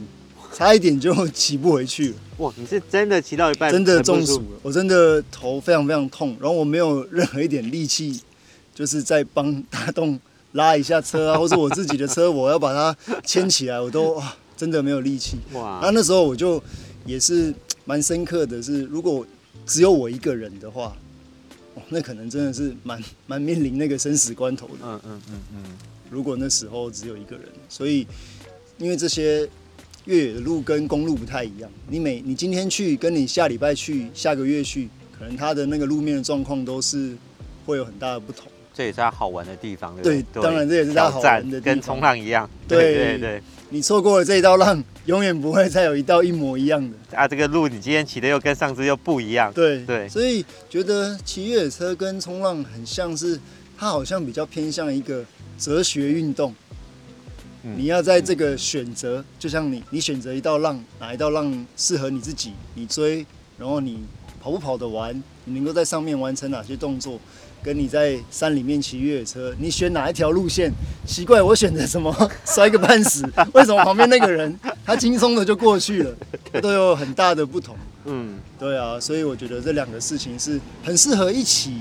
差一点就骑不回去了。哇，你是真的骑到一半，真的中暑了，我真的头非常非常痛，然后我没有任何一点力气，就是在帮大栋拉一下车啊，或者我自己的车，我要把它牵起来，我都哇，真的没有力气。哇，那那时候我就也是蛮深刻的是，如果只有我一个人的话，哦，那可能真的是蛮蛮面临那个生死关头的。嗯嗯嗯嗯。如果那时候只有一个人，所以因为这些越野的路跟公路不太一样，你每你今天去，跟你下礼拜去，下个月去，可能它的那个路面的状况都是会有很大的不同。这也是它好玩的地方。对，对，当然这也是它好玩的地方。跟冲浪一样。对对对，你错过了这一道浪，永远不会再有一道一模一样的。啊，这个路你今天骑的又跟上次又不一样。对对，所以觉得骑越野车跟冲浪很像是，它好像比较偏向一个。哲学运动，你要在这个选择，就像你，你选择一道浪，哪一道浪适合你自己，你追，然后你跑不跑得完，你能够在上面完成哪些动作，跟你在山里面骑越野车，你选哪一条路线？奇怪，我选择什么，摔个半死，为什么旁边那个人他轻松的就过去了，都有很大的不同。嗯，对啊，所以我觉得这两个事情是很适合一起。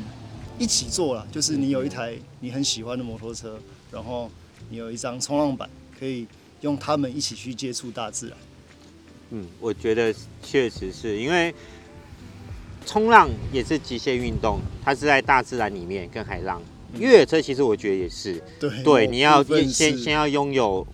一起做了，就是你有一台你很喜欢的摩托车，然后你有一张冲浪板，可以用它们一起去接触大自然。嗯，我觉得确实是因为冲浪也是极限运动，它是在大自然里面跟海浪。越野车其实我觉得也是，对对，你要先先要拥有，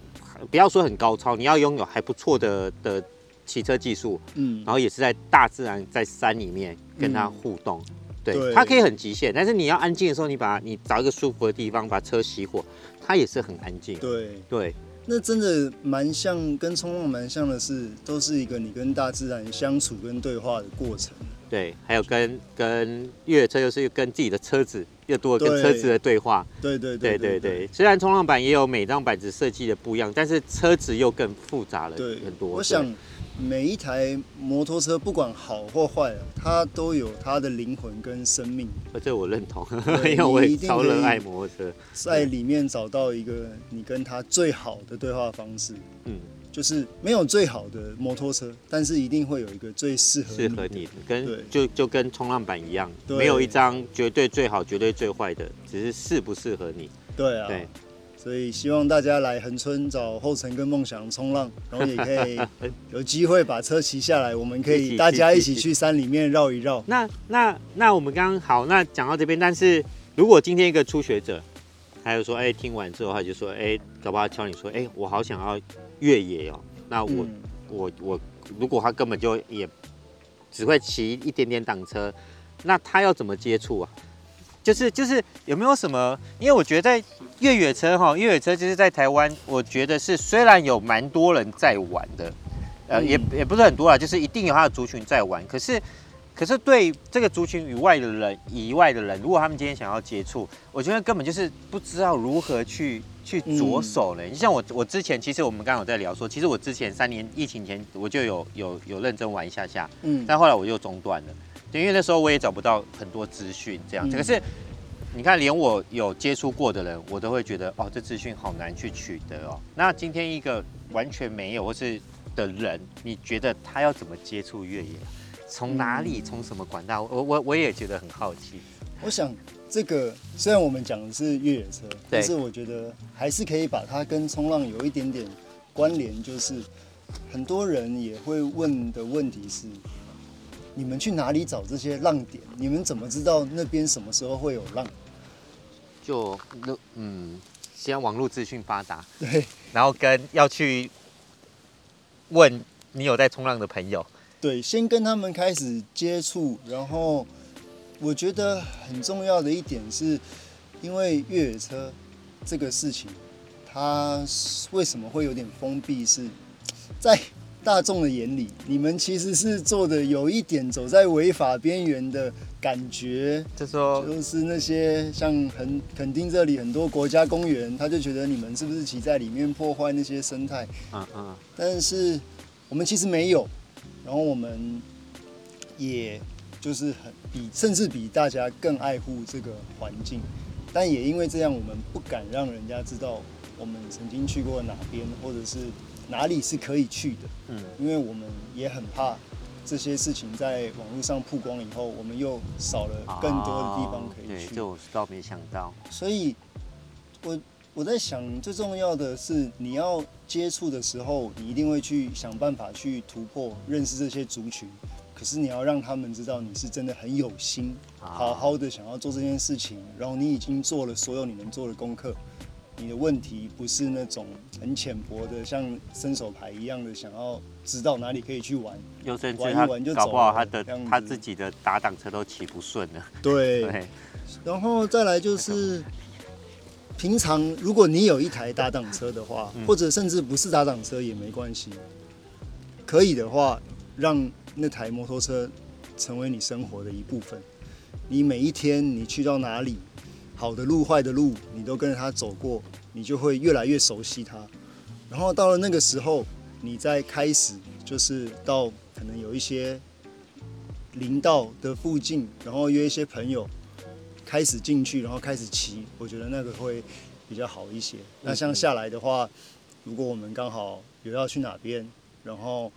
不要说很高超，你要拥有还不错的的骑车技术，嗯，然后也是在大自然在山里面跟它互动，嗯、对，它可以很极限，但是你要安静的时候，你把你找一个舒服的地方把车熄火，它也是很安静，对对。那真的蛮像，跟冲浪蛮像的是，都是一个你跟大自然相处跟对话的过程。对，还有跟跟越野车又是跟自己的车子又多跟车子的对话。对对对对对。虽然冲浪板也有每张板子设计的不一样，但是车子又更复杂了很多。我想。每一台摩托车不管好或坏，它都有它的灵魂跟生命。这我认同，因为我也超热爱摩托车，在里面找到一个你跟他最好的对话方式。嗯，就是没有最好的摩托车，但是一定会有一个最适合适合你的，跟就就跟冲浪板一样，没有一张绝对最好、绝对最坏的，只是适不适合你。对啊。对。所以希望大家来恒春找后成跟梦想冲浪，然后也可以有机会把车骑下来，我们可以大家一起去山里面绕一绕。那那那我们刚刚好，那讲到这边，但是如果今天一个初学者，还有说，哎、欸，听完之后他就说，哎、欸，搞不好敲你说，哎、欸，我好想要越野哦。那我、嗯、我我，如果他根本就也只会骑一点点挡车，那他要怎么接触啊？就是就是有没有什么？因为我觉得在越野车哈，越野车就是在台湾，我觉得是虽然有蛮多人在玩的，呃，也也不是很多啦，就是一定有他的族群在玩。可是，可是对这个族群以外的人以外的人，如果他们今天想要接触，我觉得根本就是不知道如何去去着手呢。你像我，我之前其实我们刚刚有在聊说，其实我之前三年疫情前我就有有有认真玩一下下，嗯，但后来我又中断了。因为那时候我也找不到很多资讯这样子，可是你看，连我有接触过的人，我都会觉得哦，这资讯好难去取得哦。那今天一个完全没有或是的人，你觉得他要怎么接触越野？从哪里？从什么管道？我我我也觉得很好奇。我想这个虽然我们讲的是越野车，但是我觉得还是可以把它跟冲浪有一点点关联，就是很多人也会问的问题是。你们去哪里找这些浪点？你们怎么知道那边什么时候会有浪？就那嗯，先网络资讯发达，对，然后跟要去问你有在冲浪的朋友，对，先跟他们开始接触，然后我觉得很重要的一点是，因为越野车这个事情，它为什么会有点封闭？是在。大众的眼里，你们其实是做的有一点走在违法边缘的感觉。就说，就是那些像垦垦丁这里很多国家公园，他就觉得你们是不是骑在里面破坏那些生态？嗯嗯。但是我们其实没有，然后我们也就是很比甚至比大家更爱护这个环境，但也因为这样，我们不敢让人家知道我们曾经去过哪边，或者是。哪里是可以去的？嗯，因为我们也很怕这些事情在网络上曝光以后，我们又少了更多的地方可以去。对，这我倒没想到。所以，我我在想，最重要的是你要接触的时候，你一定会去想办法去突破认识这些族群。可是你要让他们知道你是真的很有心，好好的想要做这件事情，然后你已经做了所有你能做的功课。你的问题不是那种很浅薄的，像伸手牌一样的，想要知道哪里可以去玩，有甚至他搞不好他的他自己的打档车都骑不顺了。对，对，然后再来就是，平常如果你有一台打档车的话，或者甚至不是打档车也没关系，可以的话，让那台摩托车成为你生活的一部分。你每一天你去到哪里？好的路、坏的路，你都跟着他走过，你就会越来越熟悉他。然后到了那个时候，你再开始就是到可能有一些林道的附近，然后约一些朋友开始进去，然后开始骑。我觉得那个会比较好一些。那像下来的话，如果我们刚好有要去哪边，然后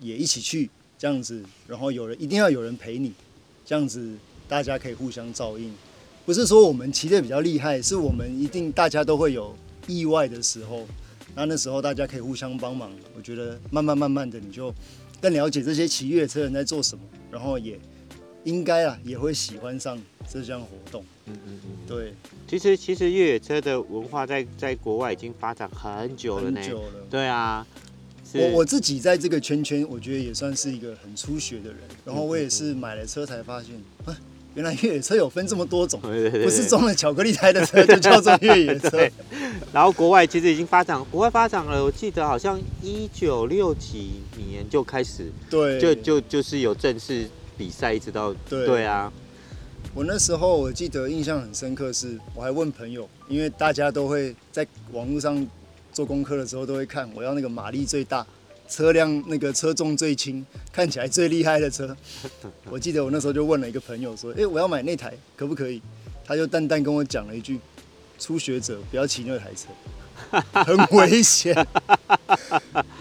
也一起去这样子，然后有人一定要有人陪你，这样子大家可以互相照应。不是说我们骑得比较厉害，是我们一定大家都会有意外的时候，那那时候大家可以互相帮忙。我觉得慢慢慢慢的你就更了解这些骑越野车人在做什么，然后也应该啊也会喜欢上这项活动。嗯嗯嗯，对。其实其实越野车的文化在在国外已经发展很久了呢。很久了。对啊。我我自己在这个圈圈，我觉得也算是一个很初学的人。然后我也是买了车才发现，啊，原来越野车有分这么多种，不是装了巧克力胎的车就叫做越野车。然后国外其实已经发展，国外发展了，我记得好像一九六几年就开始，对，就就就是有正式比赛，一直到对对啊。我那时候我记得印象很深刻，是我还问朋友，因为大家都会在网络上。做功课的时候都会看，我要那个马力最大、车辆那个车重最轻、看起来最厉害的车。我记得我那时候就问了一个朋友说：“哎，我要买那台，可不可以？”他就淡淡跟我讲了一句：“初学者不要骑那台车，很危险。”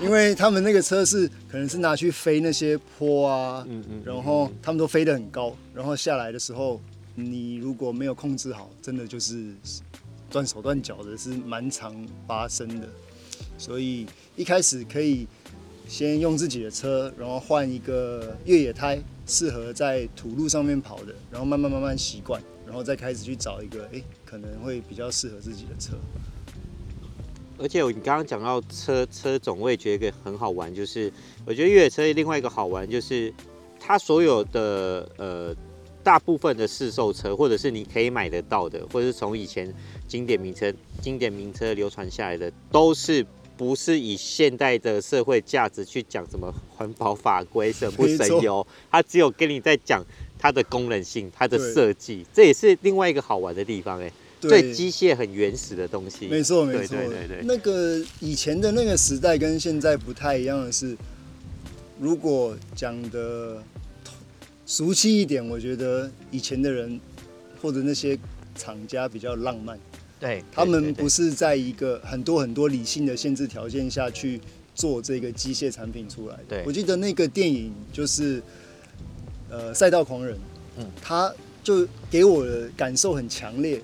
因为他们那个车是可能是拿去飞那些坡啊，然后他们都飞得很高，然后下来的时候，你如果没有控制好，真的就是。断手断脚的是蛮常发生的，所以一开始可以先用自己的车，然后换一个越野胎，适合在土路上面跑的，然后慢慢慢慢习惯，然后再开始去找一个哎可能会比较适合自己的车。而且你刚刚讲到车车种，我也觉得很好玩，就是我觉得越野车另外一个好玩就是它所有的呃。大部分的市售车，或者是你可以买得到的，或者是从以前经典名车、经典名车流传下来的，都是不是以现代的社会价值去讲什么环保法规、省不省油，它只有跟你在讲它的功能性、它的设计，这也是另外一个好玩的地方哎，对机械很原始的东西。没错，没错，对对对。那个以前的那个时代跟现在不太一样的是，如果讲的。俗气一点，我觉得以前的人或者那些厂家比较浪漫，对，他们不是在一个很多很多理性的限制条件下去做这个机械产品出来的。对，我记得那个电影就是呃《赛道狂人》，嗯，他就给我的感受很强烈。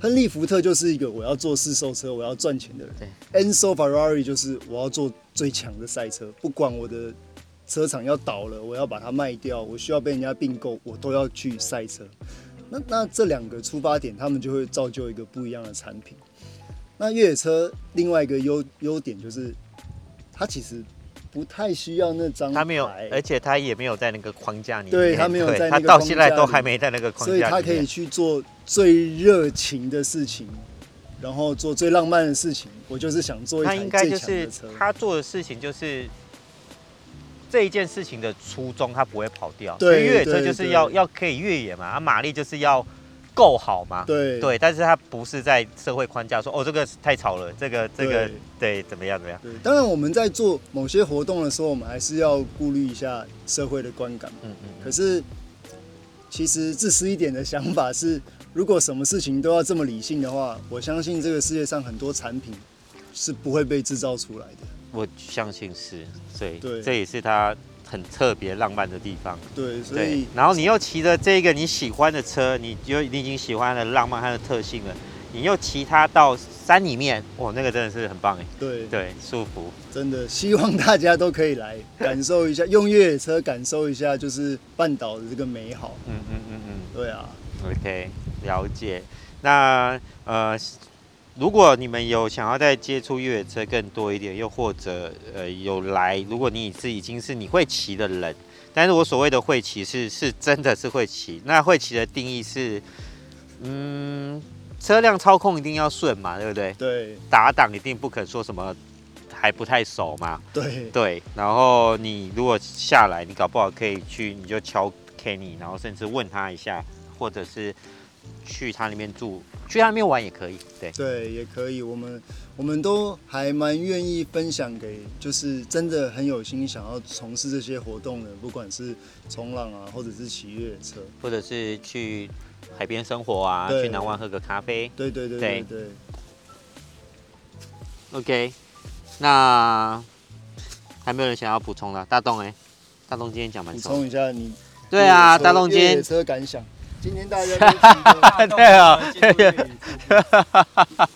亨利·福特就是一个我要做市售车，我要赚钱的人。对，Enzo Ferrari 就是我要做最强的赛车，不管我的。车厂要倒了，我要把它卖掉，我需要被人家并购，我都要去赛车。那那这两个出发点，他们就会造就一个不一样的产品。那越野车另外一个优优点就是，它其实不太需要那张牌，它没有，而且它也没有在那个框架里面。对，它没有在那个框架里面，它到现在都还没在那个框架里面。所以它可以去做最热情的事情，然后做最浪漫的事情。我就是想做一台最强的车。他应该就是他做的事情就是。这一件事情的初衷，它不会跑掉。对，越野车就是要要可以越野嘛，啊，马力就是要够好嘛。对对，但是它不是在社会框架说，哦，这个太吵了，这个这个对，对怎么样怎么样？对，当然我们在做某些活动的时候，我们还是要顾虑一下社会的观感。嗯嗯。可是，其实自私一点的想法是，如果什么事情都要这么理性的话，我相信这个世界上很多产品是不会被制造出来的。我相信是，所以这也是它很特别浪漫的地方。对，所以然后你又骑着这个你喜欢的车，你就你已经喜欢了浪漫它的特性了，你又骑它到山里面，哇，那个真的是很棒哎。对对，舒服。真的希望大家都可以来 感受一下，用越野车感受一下，就是半岛的这个美好。嗯嗯嗯嗯，对啊。OK，了解。那呃。如果你们有想要再接触越野车更多一点，又或者呃有来，如果你是已经是你会骑的人，但是我所谓的会骑是是真的是会骑。那会骑的定义是，嗯，车辆操控一定要顺嘛，对不对？对。打档一定不肯说什么还不太熟嘛。对。对。然后你如果下来，你搞不好可以去，你就敲 Kenny，然后甚至问他一下，或者是。去他那边住，去他那边玩也可以，对对，也可以。我们我们都还蛮愿意分享给，就是真的很有心想要从事这些活动的，不管是冲浪啊，或者是骑越野车，或者是去海边生活啊，去南湾喝个咖啡。对对对对对，对。OK，那还没有人想要补充的？大栋哎，大栋今天讲蛮。补充一下你。对啊，大栋今天。车感想。今天大家 对啊，对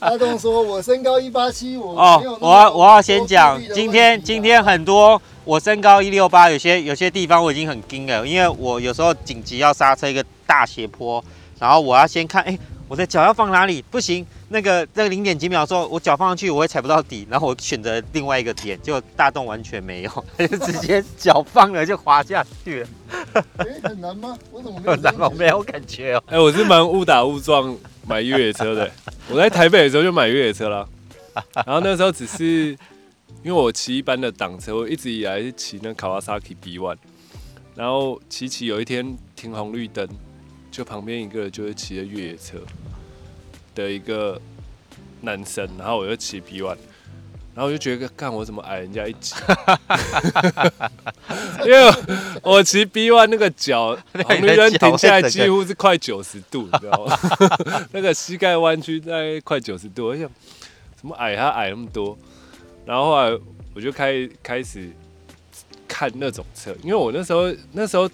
阿栋 说：“我身高一八七，我哦，我要我要先讲，今天今天很多，我身高一六八，有些有些地方我已经很惊了，因为我有时候紧急要刹车一个大斜坡，然后我要先看，哎、欸，我的脚要放哪里？不行。”那个那个零点几秒的时候，我脚放上去，我会踩不到底，然后我选择另外一个点，结果大洞完全没有，就 直接脚放了就滑下去了。哎、欸，很难吗？我怎么没有？很难吗？没有感觉哦。哎、欸，我是蛮误打误撞买越野车的。我在台北的时候就买越野车了，然后那时候只是因为我骑一般的挡车，我一直以来是骑那 Kawasaki B1，然后骑骑有一天停红绿灯，就旁边一个人就是骑着越野车。的一个男生，然后我就骑 B one，然后我就觉得，干我怎么矮人家一级？因为我骑 B one 那个脚，红绿灯停下来几乎是快九十度，你知道吗？那个膝盖弯曲在快九十度，我想怎么矮他矮那么多？然后后来我就开开始看那种车，因为我那时候那时候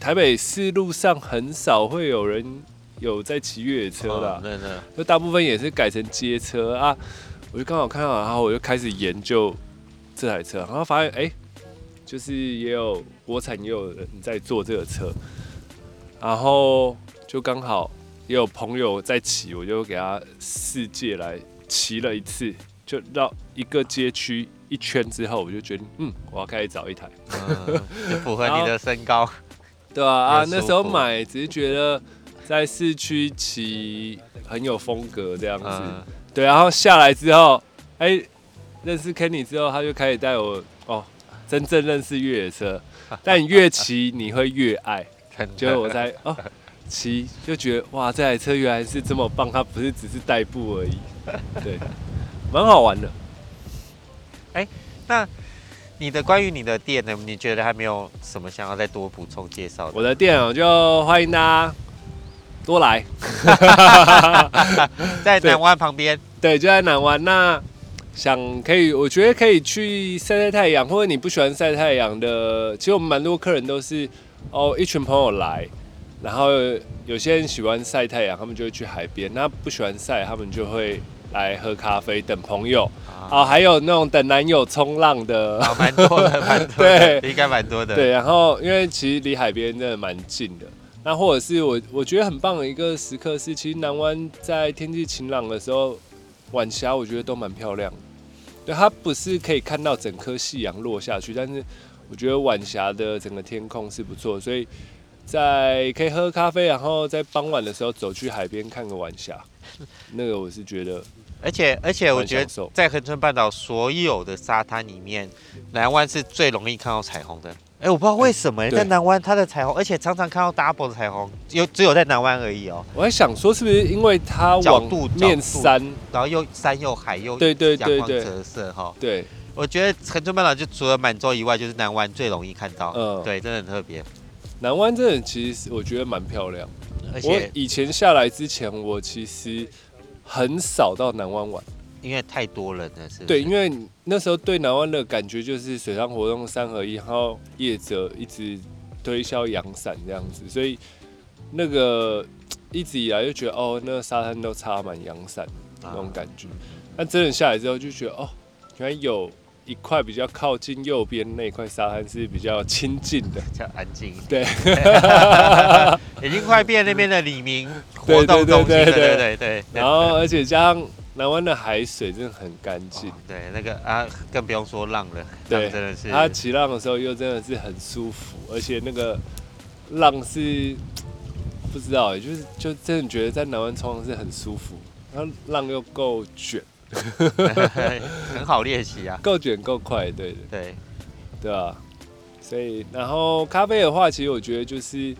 台北市路上很少会有人。有在骑越野车的，对对，就大部分也是改成街车啊。我就刚好看到，然后我就开始研究这台车，然后发现哎、欸，就是也有国产也有人在做这个车，然后就刚好也有朋友在骑，我就给他试借来骑了一次，就绕一个街区一圈之后，我就决定，嗯，我要开始找一台，嗯、符合你的身高，对啊，啊，那时候买只是觉得。在市区骑很有风格这样子，嗯、对，然后下来之后，哎、欸，认识 Kenny 之后，他就开始带我哦，真正认识越野车。但你越骑你会越爱，就我在哦骑就觉得哇，这台车原来是这么棒，它不是只是代步而已，对，蛮好玩的。哎、欸，那你的关于你的店呢？你觉得还没有什么想要再多补充介绍的？我的店哦，就欢迎大家。多来，在南湾旁边，对，就在南湾。那想可以，我觉得可以去晒晒太阳，或者你不喜欢晒太阳的，其实我们蛮多客人都是哦，一群朋友来，然后有些人喜欢晒太阳，他们就会去海边；那不喜欢晒，他们就会来喝咖啡等朋友。啊、哦，还有那种等男友冲浪的，蛮多的，蛮多的，对，应该蛮多的。对，然后因为其实离海边真的蛮近的。那或者是我我觉得很棒的一个时刻是，其实南湾在天气晴朗的时候，晚霞我觉得都蛮漂亮的。对，它不是可以看到整颗夕阳落下去，但是我觉得晚霞的整个天空是不错，所以在可以喝咖啡，然后在傍晚的时候走去海边看个晚霞，那个我是觉得，而且而且我觉得在恒春半岛所有的沙滩里面，南湾是最容易看到彩虹的。哎、欸，我不知道为什么、欸、在南湾它的彩虹，而且常常看到 double 的彩虹，有只有在南湾而已哦、喔。我在想说，是不是因为它角度面山，然后又山又海又对对对对折射哈。对，我觉得恒春半岛就除了满洲以外，就是南湾最容易看到。嗯，对，真的很特别。南湾真的其实我觉得蛮漂亮，而且我以前下来之前，我其实很少到南湾玩。因为太多人了，是，是。对，因为那时候对南湾的感觉就是水上活动三合一，然后业者一直推销阳伞这样子，所以那个一直以来就觉得哦，那个沙滩都插满阳伞那种感觉。但真的下来之后就觉得哦，原来有一块比较靠近右边那块沙滩是比较亲近的，比较安静。对，已经快变那边的李明 活动中心对对对对，对。然后而且加上。南湾的海水真的很干净，对那个啊，更不用说浪了，对，真的是。他起浪的时候又真的是很舒服，而且那个浪是 不知道，就是就真的觉得在南湾冲浪是很舒服，然后浪又够卷，很好练习啊，够卷够快，对对对，对啊。所以然后咖啡的话，其实我觉得就是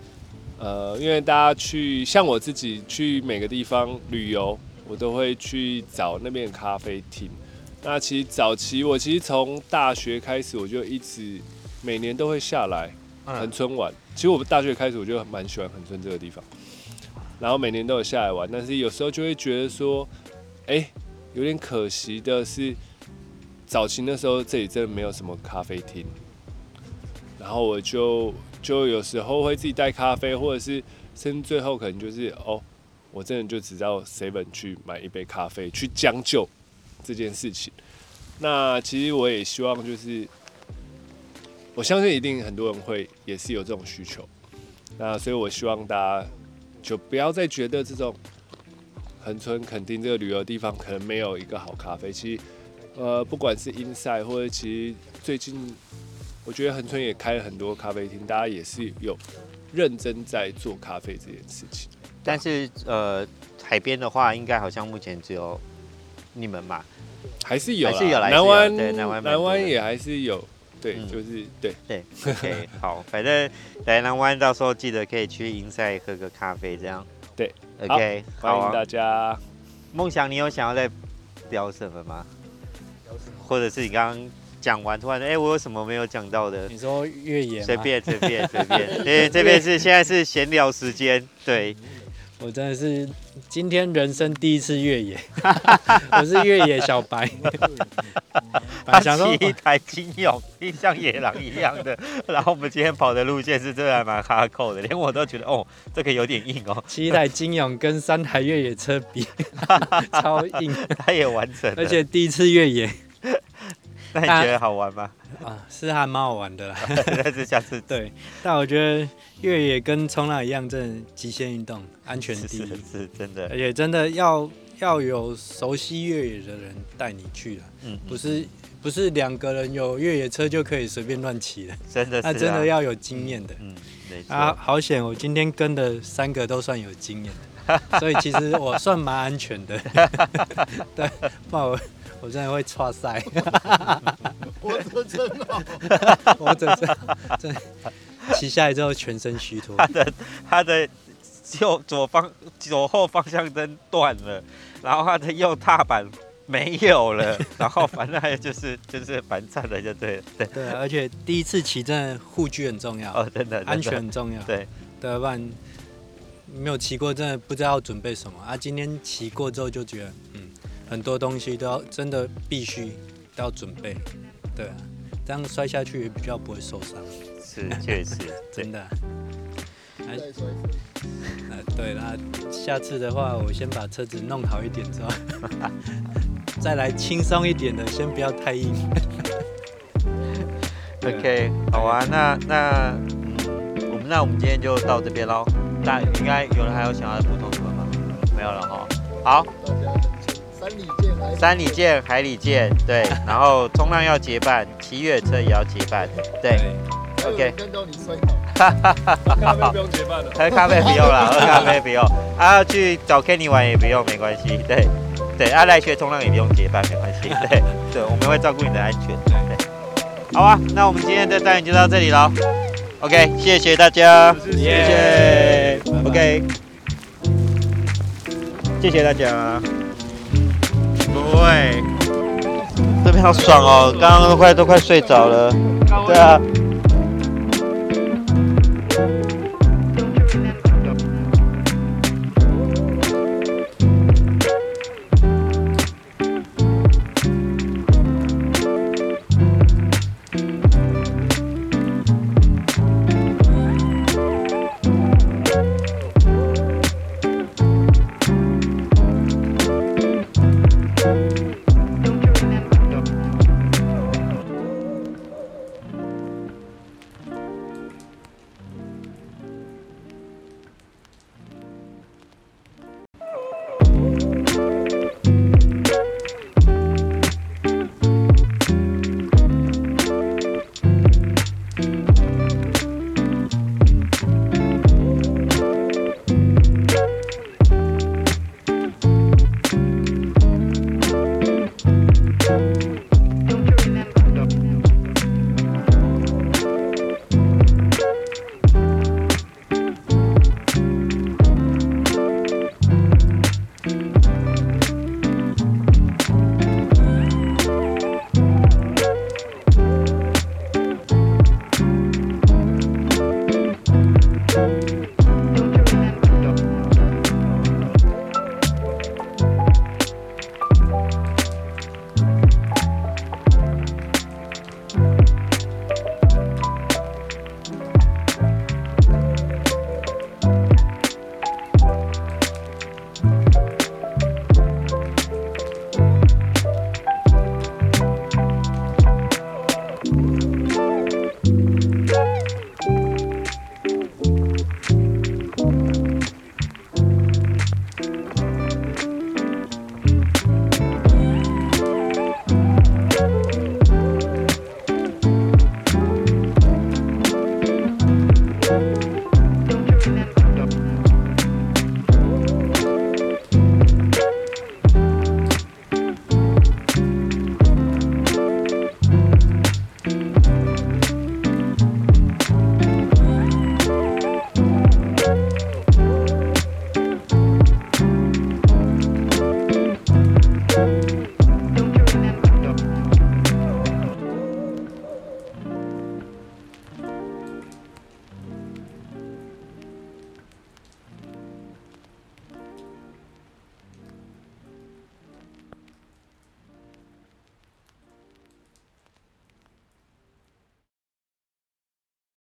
呃，因为大家去像我自己去每个地方旅游。我都会去找那边的咖啡厅。那其实早期我其实从大学开始，我就一直每年都会下来恒春玩。其实我们大学开始我就蛮喜欢恒春这个地方，然后每年都有下来玩。但是有时候就会觉得说，哎，有点可惜的是，早期那时候这里真的没有什么咖啡厅。然后我就就有时候会自己带咖啡，或者是甚至最后可能就是哦。我真的就只要 seven 去买一杯咖啡，去将就这件事情。那其实我也希望就是，我相信一定很多人会也是有这种需求。那所以我希望大家就不要再觉得这种恒春垦丁这个旅游地方可能没有一个好咖啡。其实，呃，不管是 Inside 或者其实最近，我觉得恒春也开了很多咖啡厅，大家也是有认真在做咖啡这件事情。但是呃，海边的话，应该好像目前只有你们嘛。还是有，还是有来南湾，对南湾，南湾也还是有，对，嗯、就是对对，OK，好，反正来南湾到时候记得可以去 Inside 喝个咖啡，这样，对，OK，好欢迎大家。梦想，你有想要再聊什么吗？或者是你刚刚讲完，突然哎、欸，我有什么没有讲到的？你说越野？随便随便随便，因为 这边是现在是闲聊时间，对。我真的是今天人生第一次越野，我是越野小白。他骑一台金勇，像野狼一样的。然后我们今天跑的路线是真的还蛮哈扣的，连我都觉得哦，这个有点硬哦。骑一台金勇跟三台越野车比，超硬。他也完成，而且第一次越野。那你觉得好玩吗？啊，是还蛮好玩的啦。但是下次对，但我觉得越野跟冲浪一样，真的极限运动，安全第一，是，真的。而且真的要要有熟悉越野的人带你去了，嗯，不是不是两个人有越野车就可以随便乱骑的，真的是，那真的要有经验的，嗯，没。啊，好险，我今天跟的三个都算有经验的，所以其实我算蛮安全的，对，不然我。我真的会剉赛，我这真好，我这真真骑下来之后全身虚脱。他的他的右左方左后方向灯断了，然后他的右踏板没有了，然后反正还有就是就是蛮惨的，就对了。对对，而且第一次骑真的护具很重要哦，真的，真的安全很重要。对对，不然没有骑过，真的不知道要准备什么啊。今天骑过之后就觉得，嗯。很多东西都要真的必须都要准备，对啊，这样摔下去也比较不会受伤。是，确实，真的。哎，对啦，下次的话，我先把车子弄好一点之后，再来轻松一点的，先不要太硬。OK，好啊，那那嗯，我们那我们今天就到这边喽。那应该有人还有想要补充什么吗？没有了哈。好。山里见，海里见，对，然后冲浪要结伴，骑越野车也要结伴，对，OK。跟到你睡哈哈哈。喝咖啡不用了，喝咖啡不用，啊，去找 Kenny 玩也不用，没关系，对，对，啊，来学冲浪也不用结伴，没关系，对，对，我们会照顾你的安全，对，好啊，那我们今天的单元就到这里了，OK，谢谢大家，谢谢，OK，谢谢大家。对，这边好爽哦！刚刚都快都快睡着了，对啊。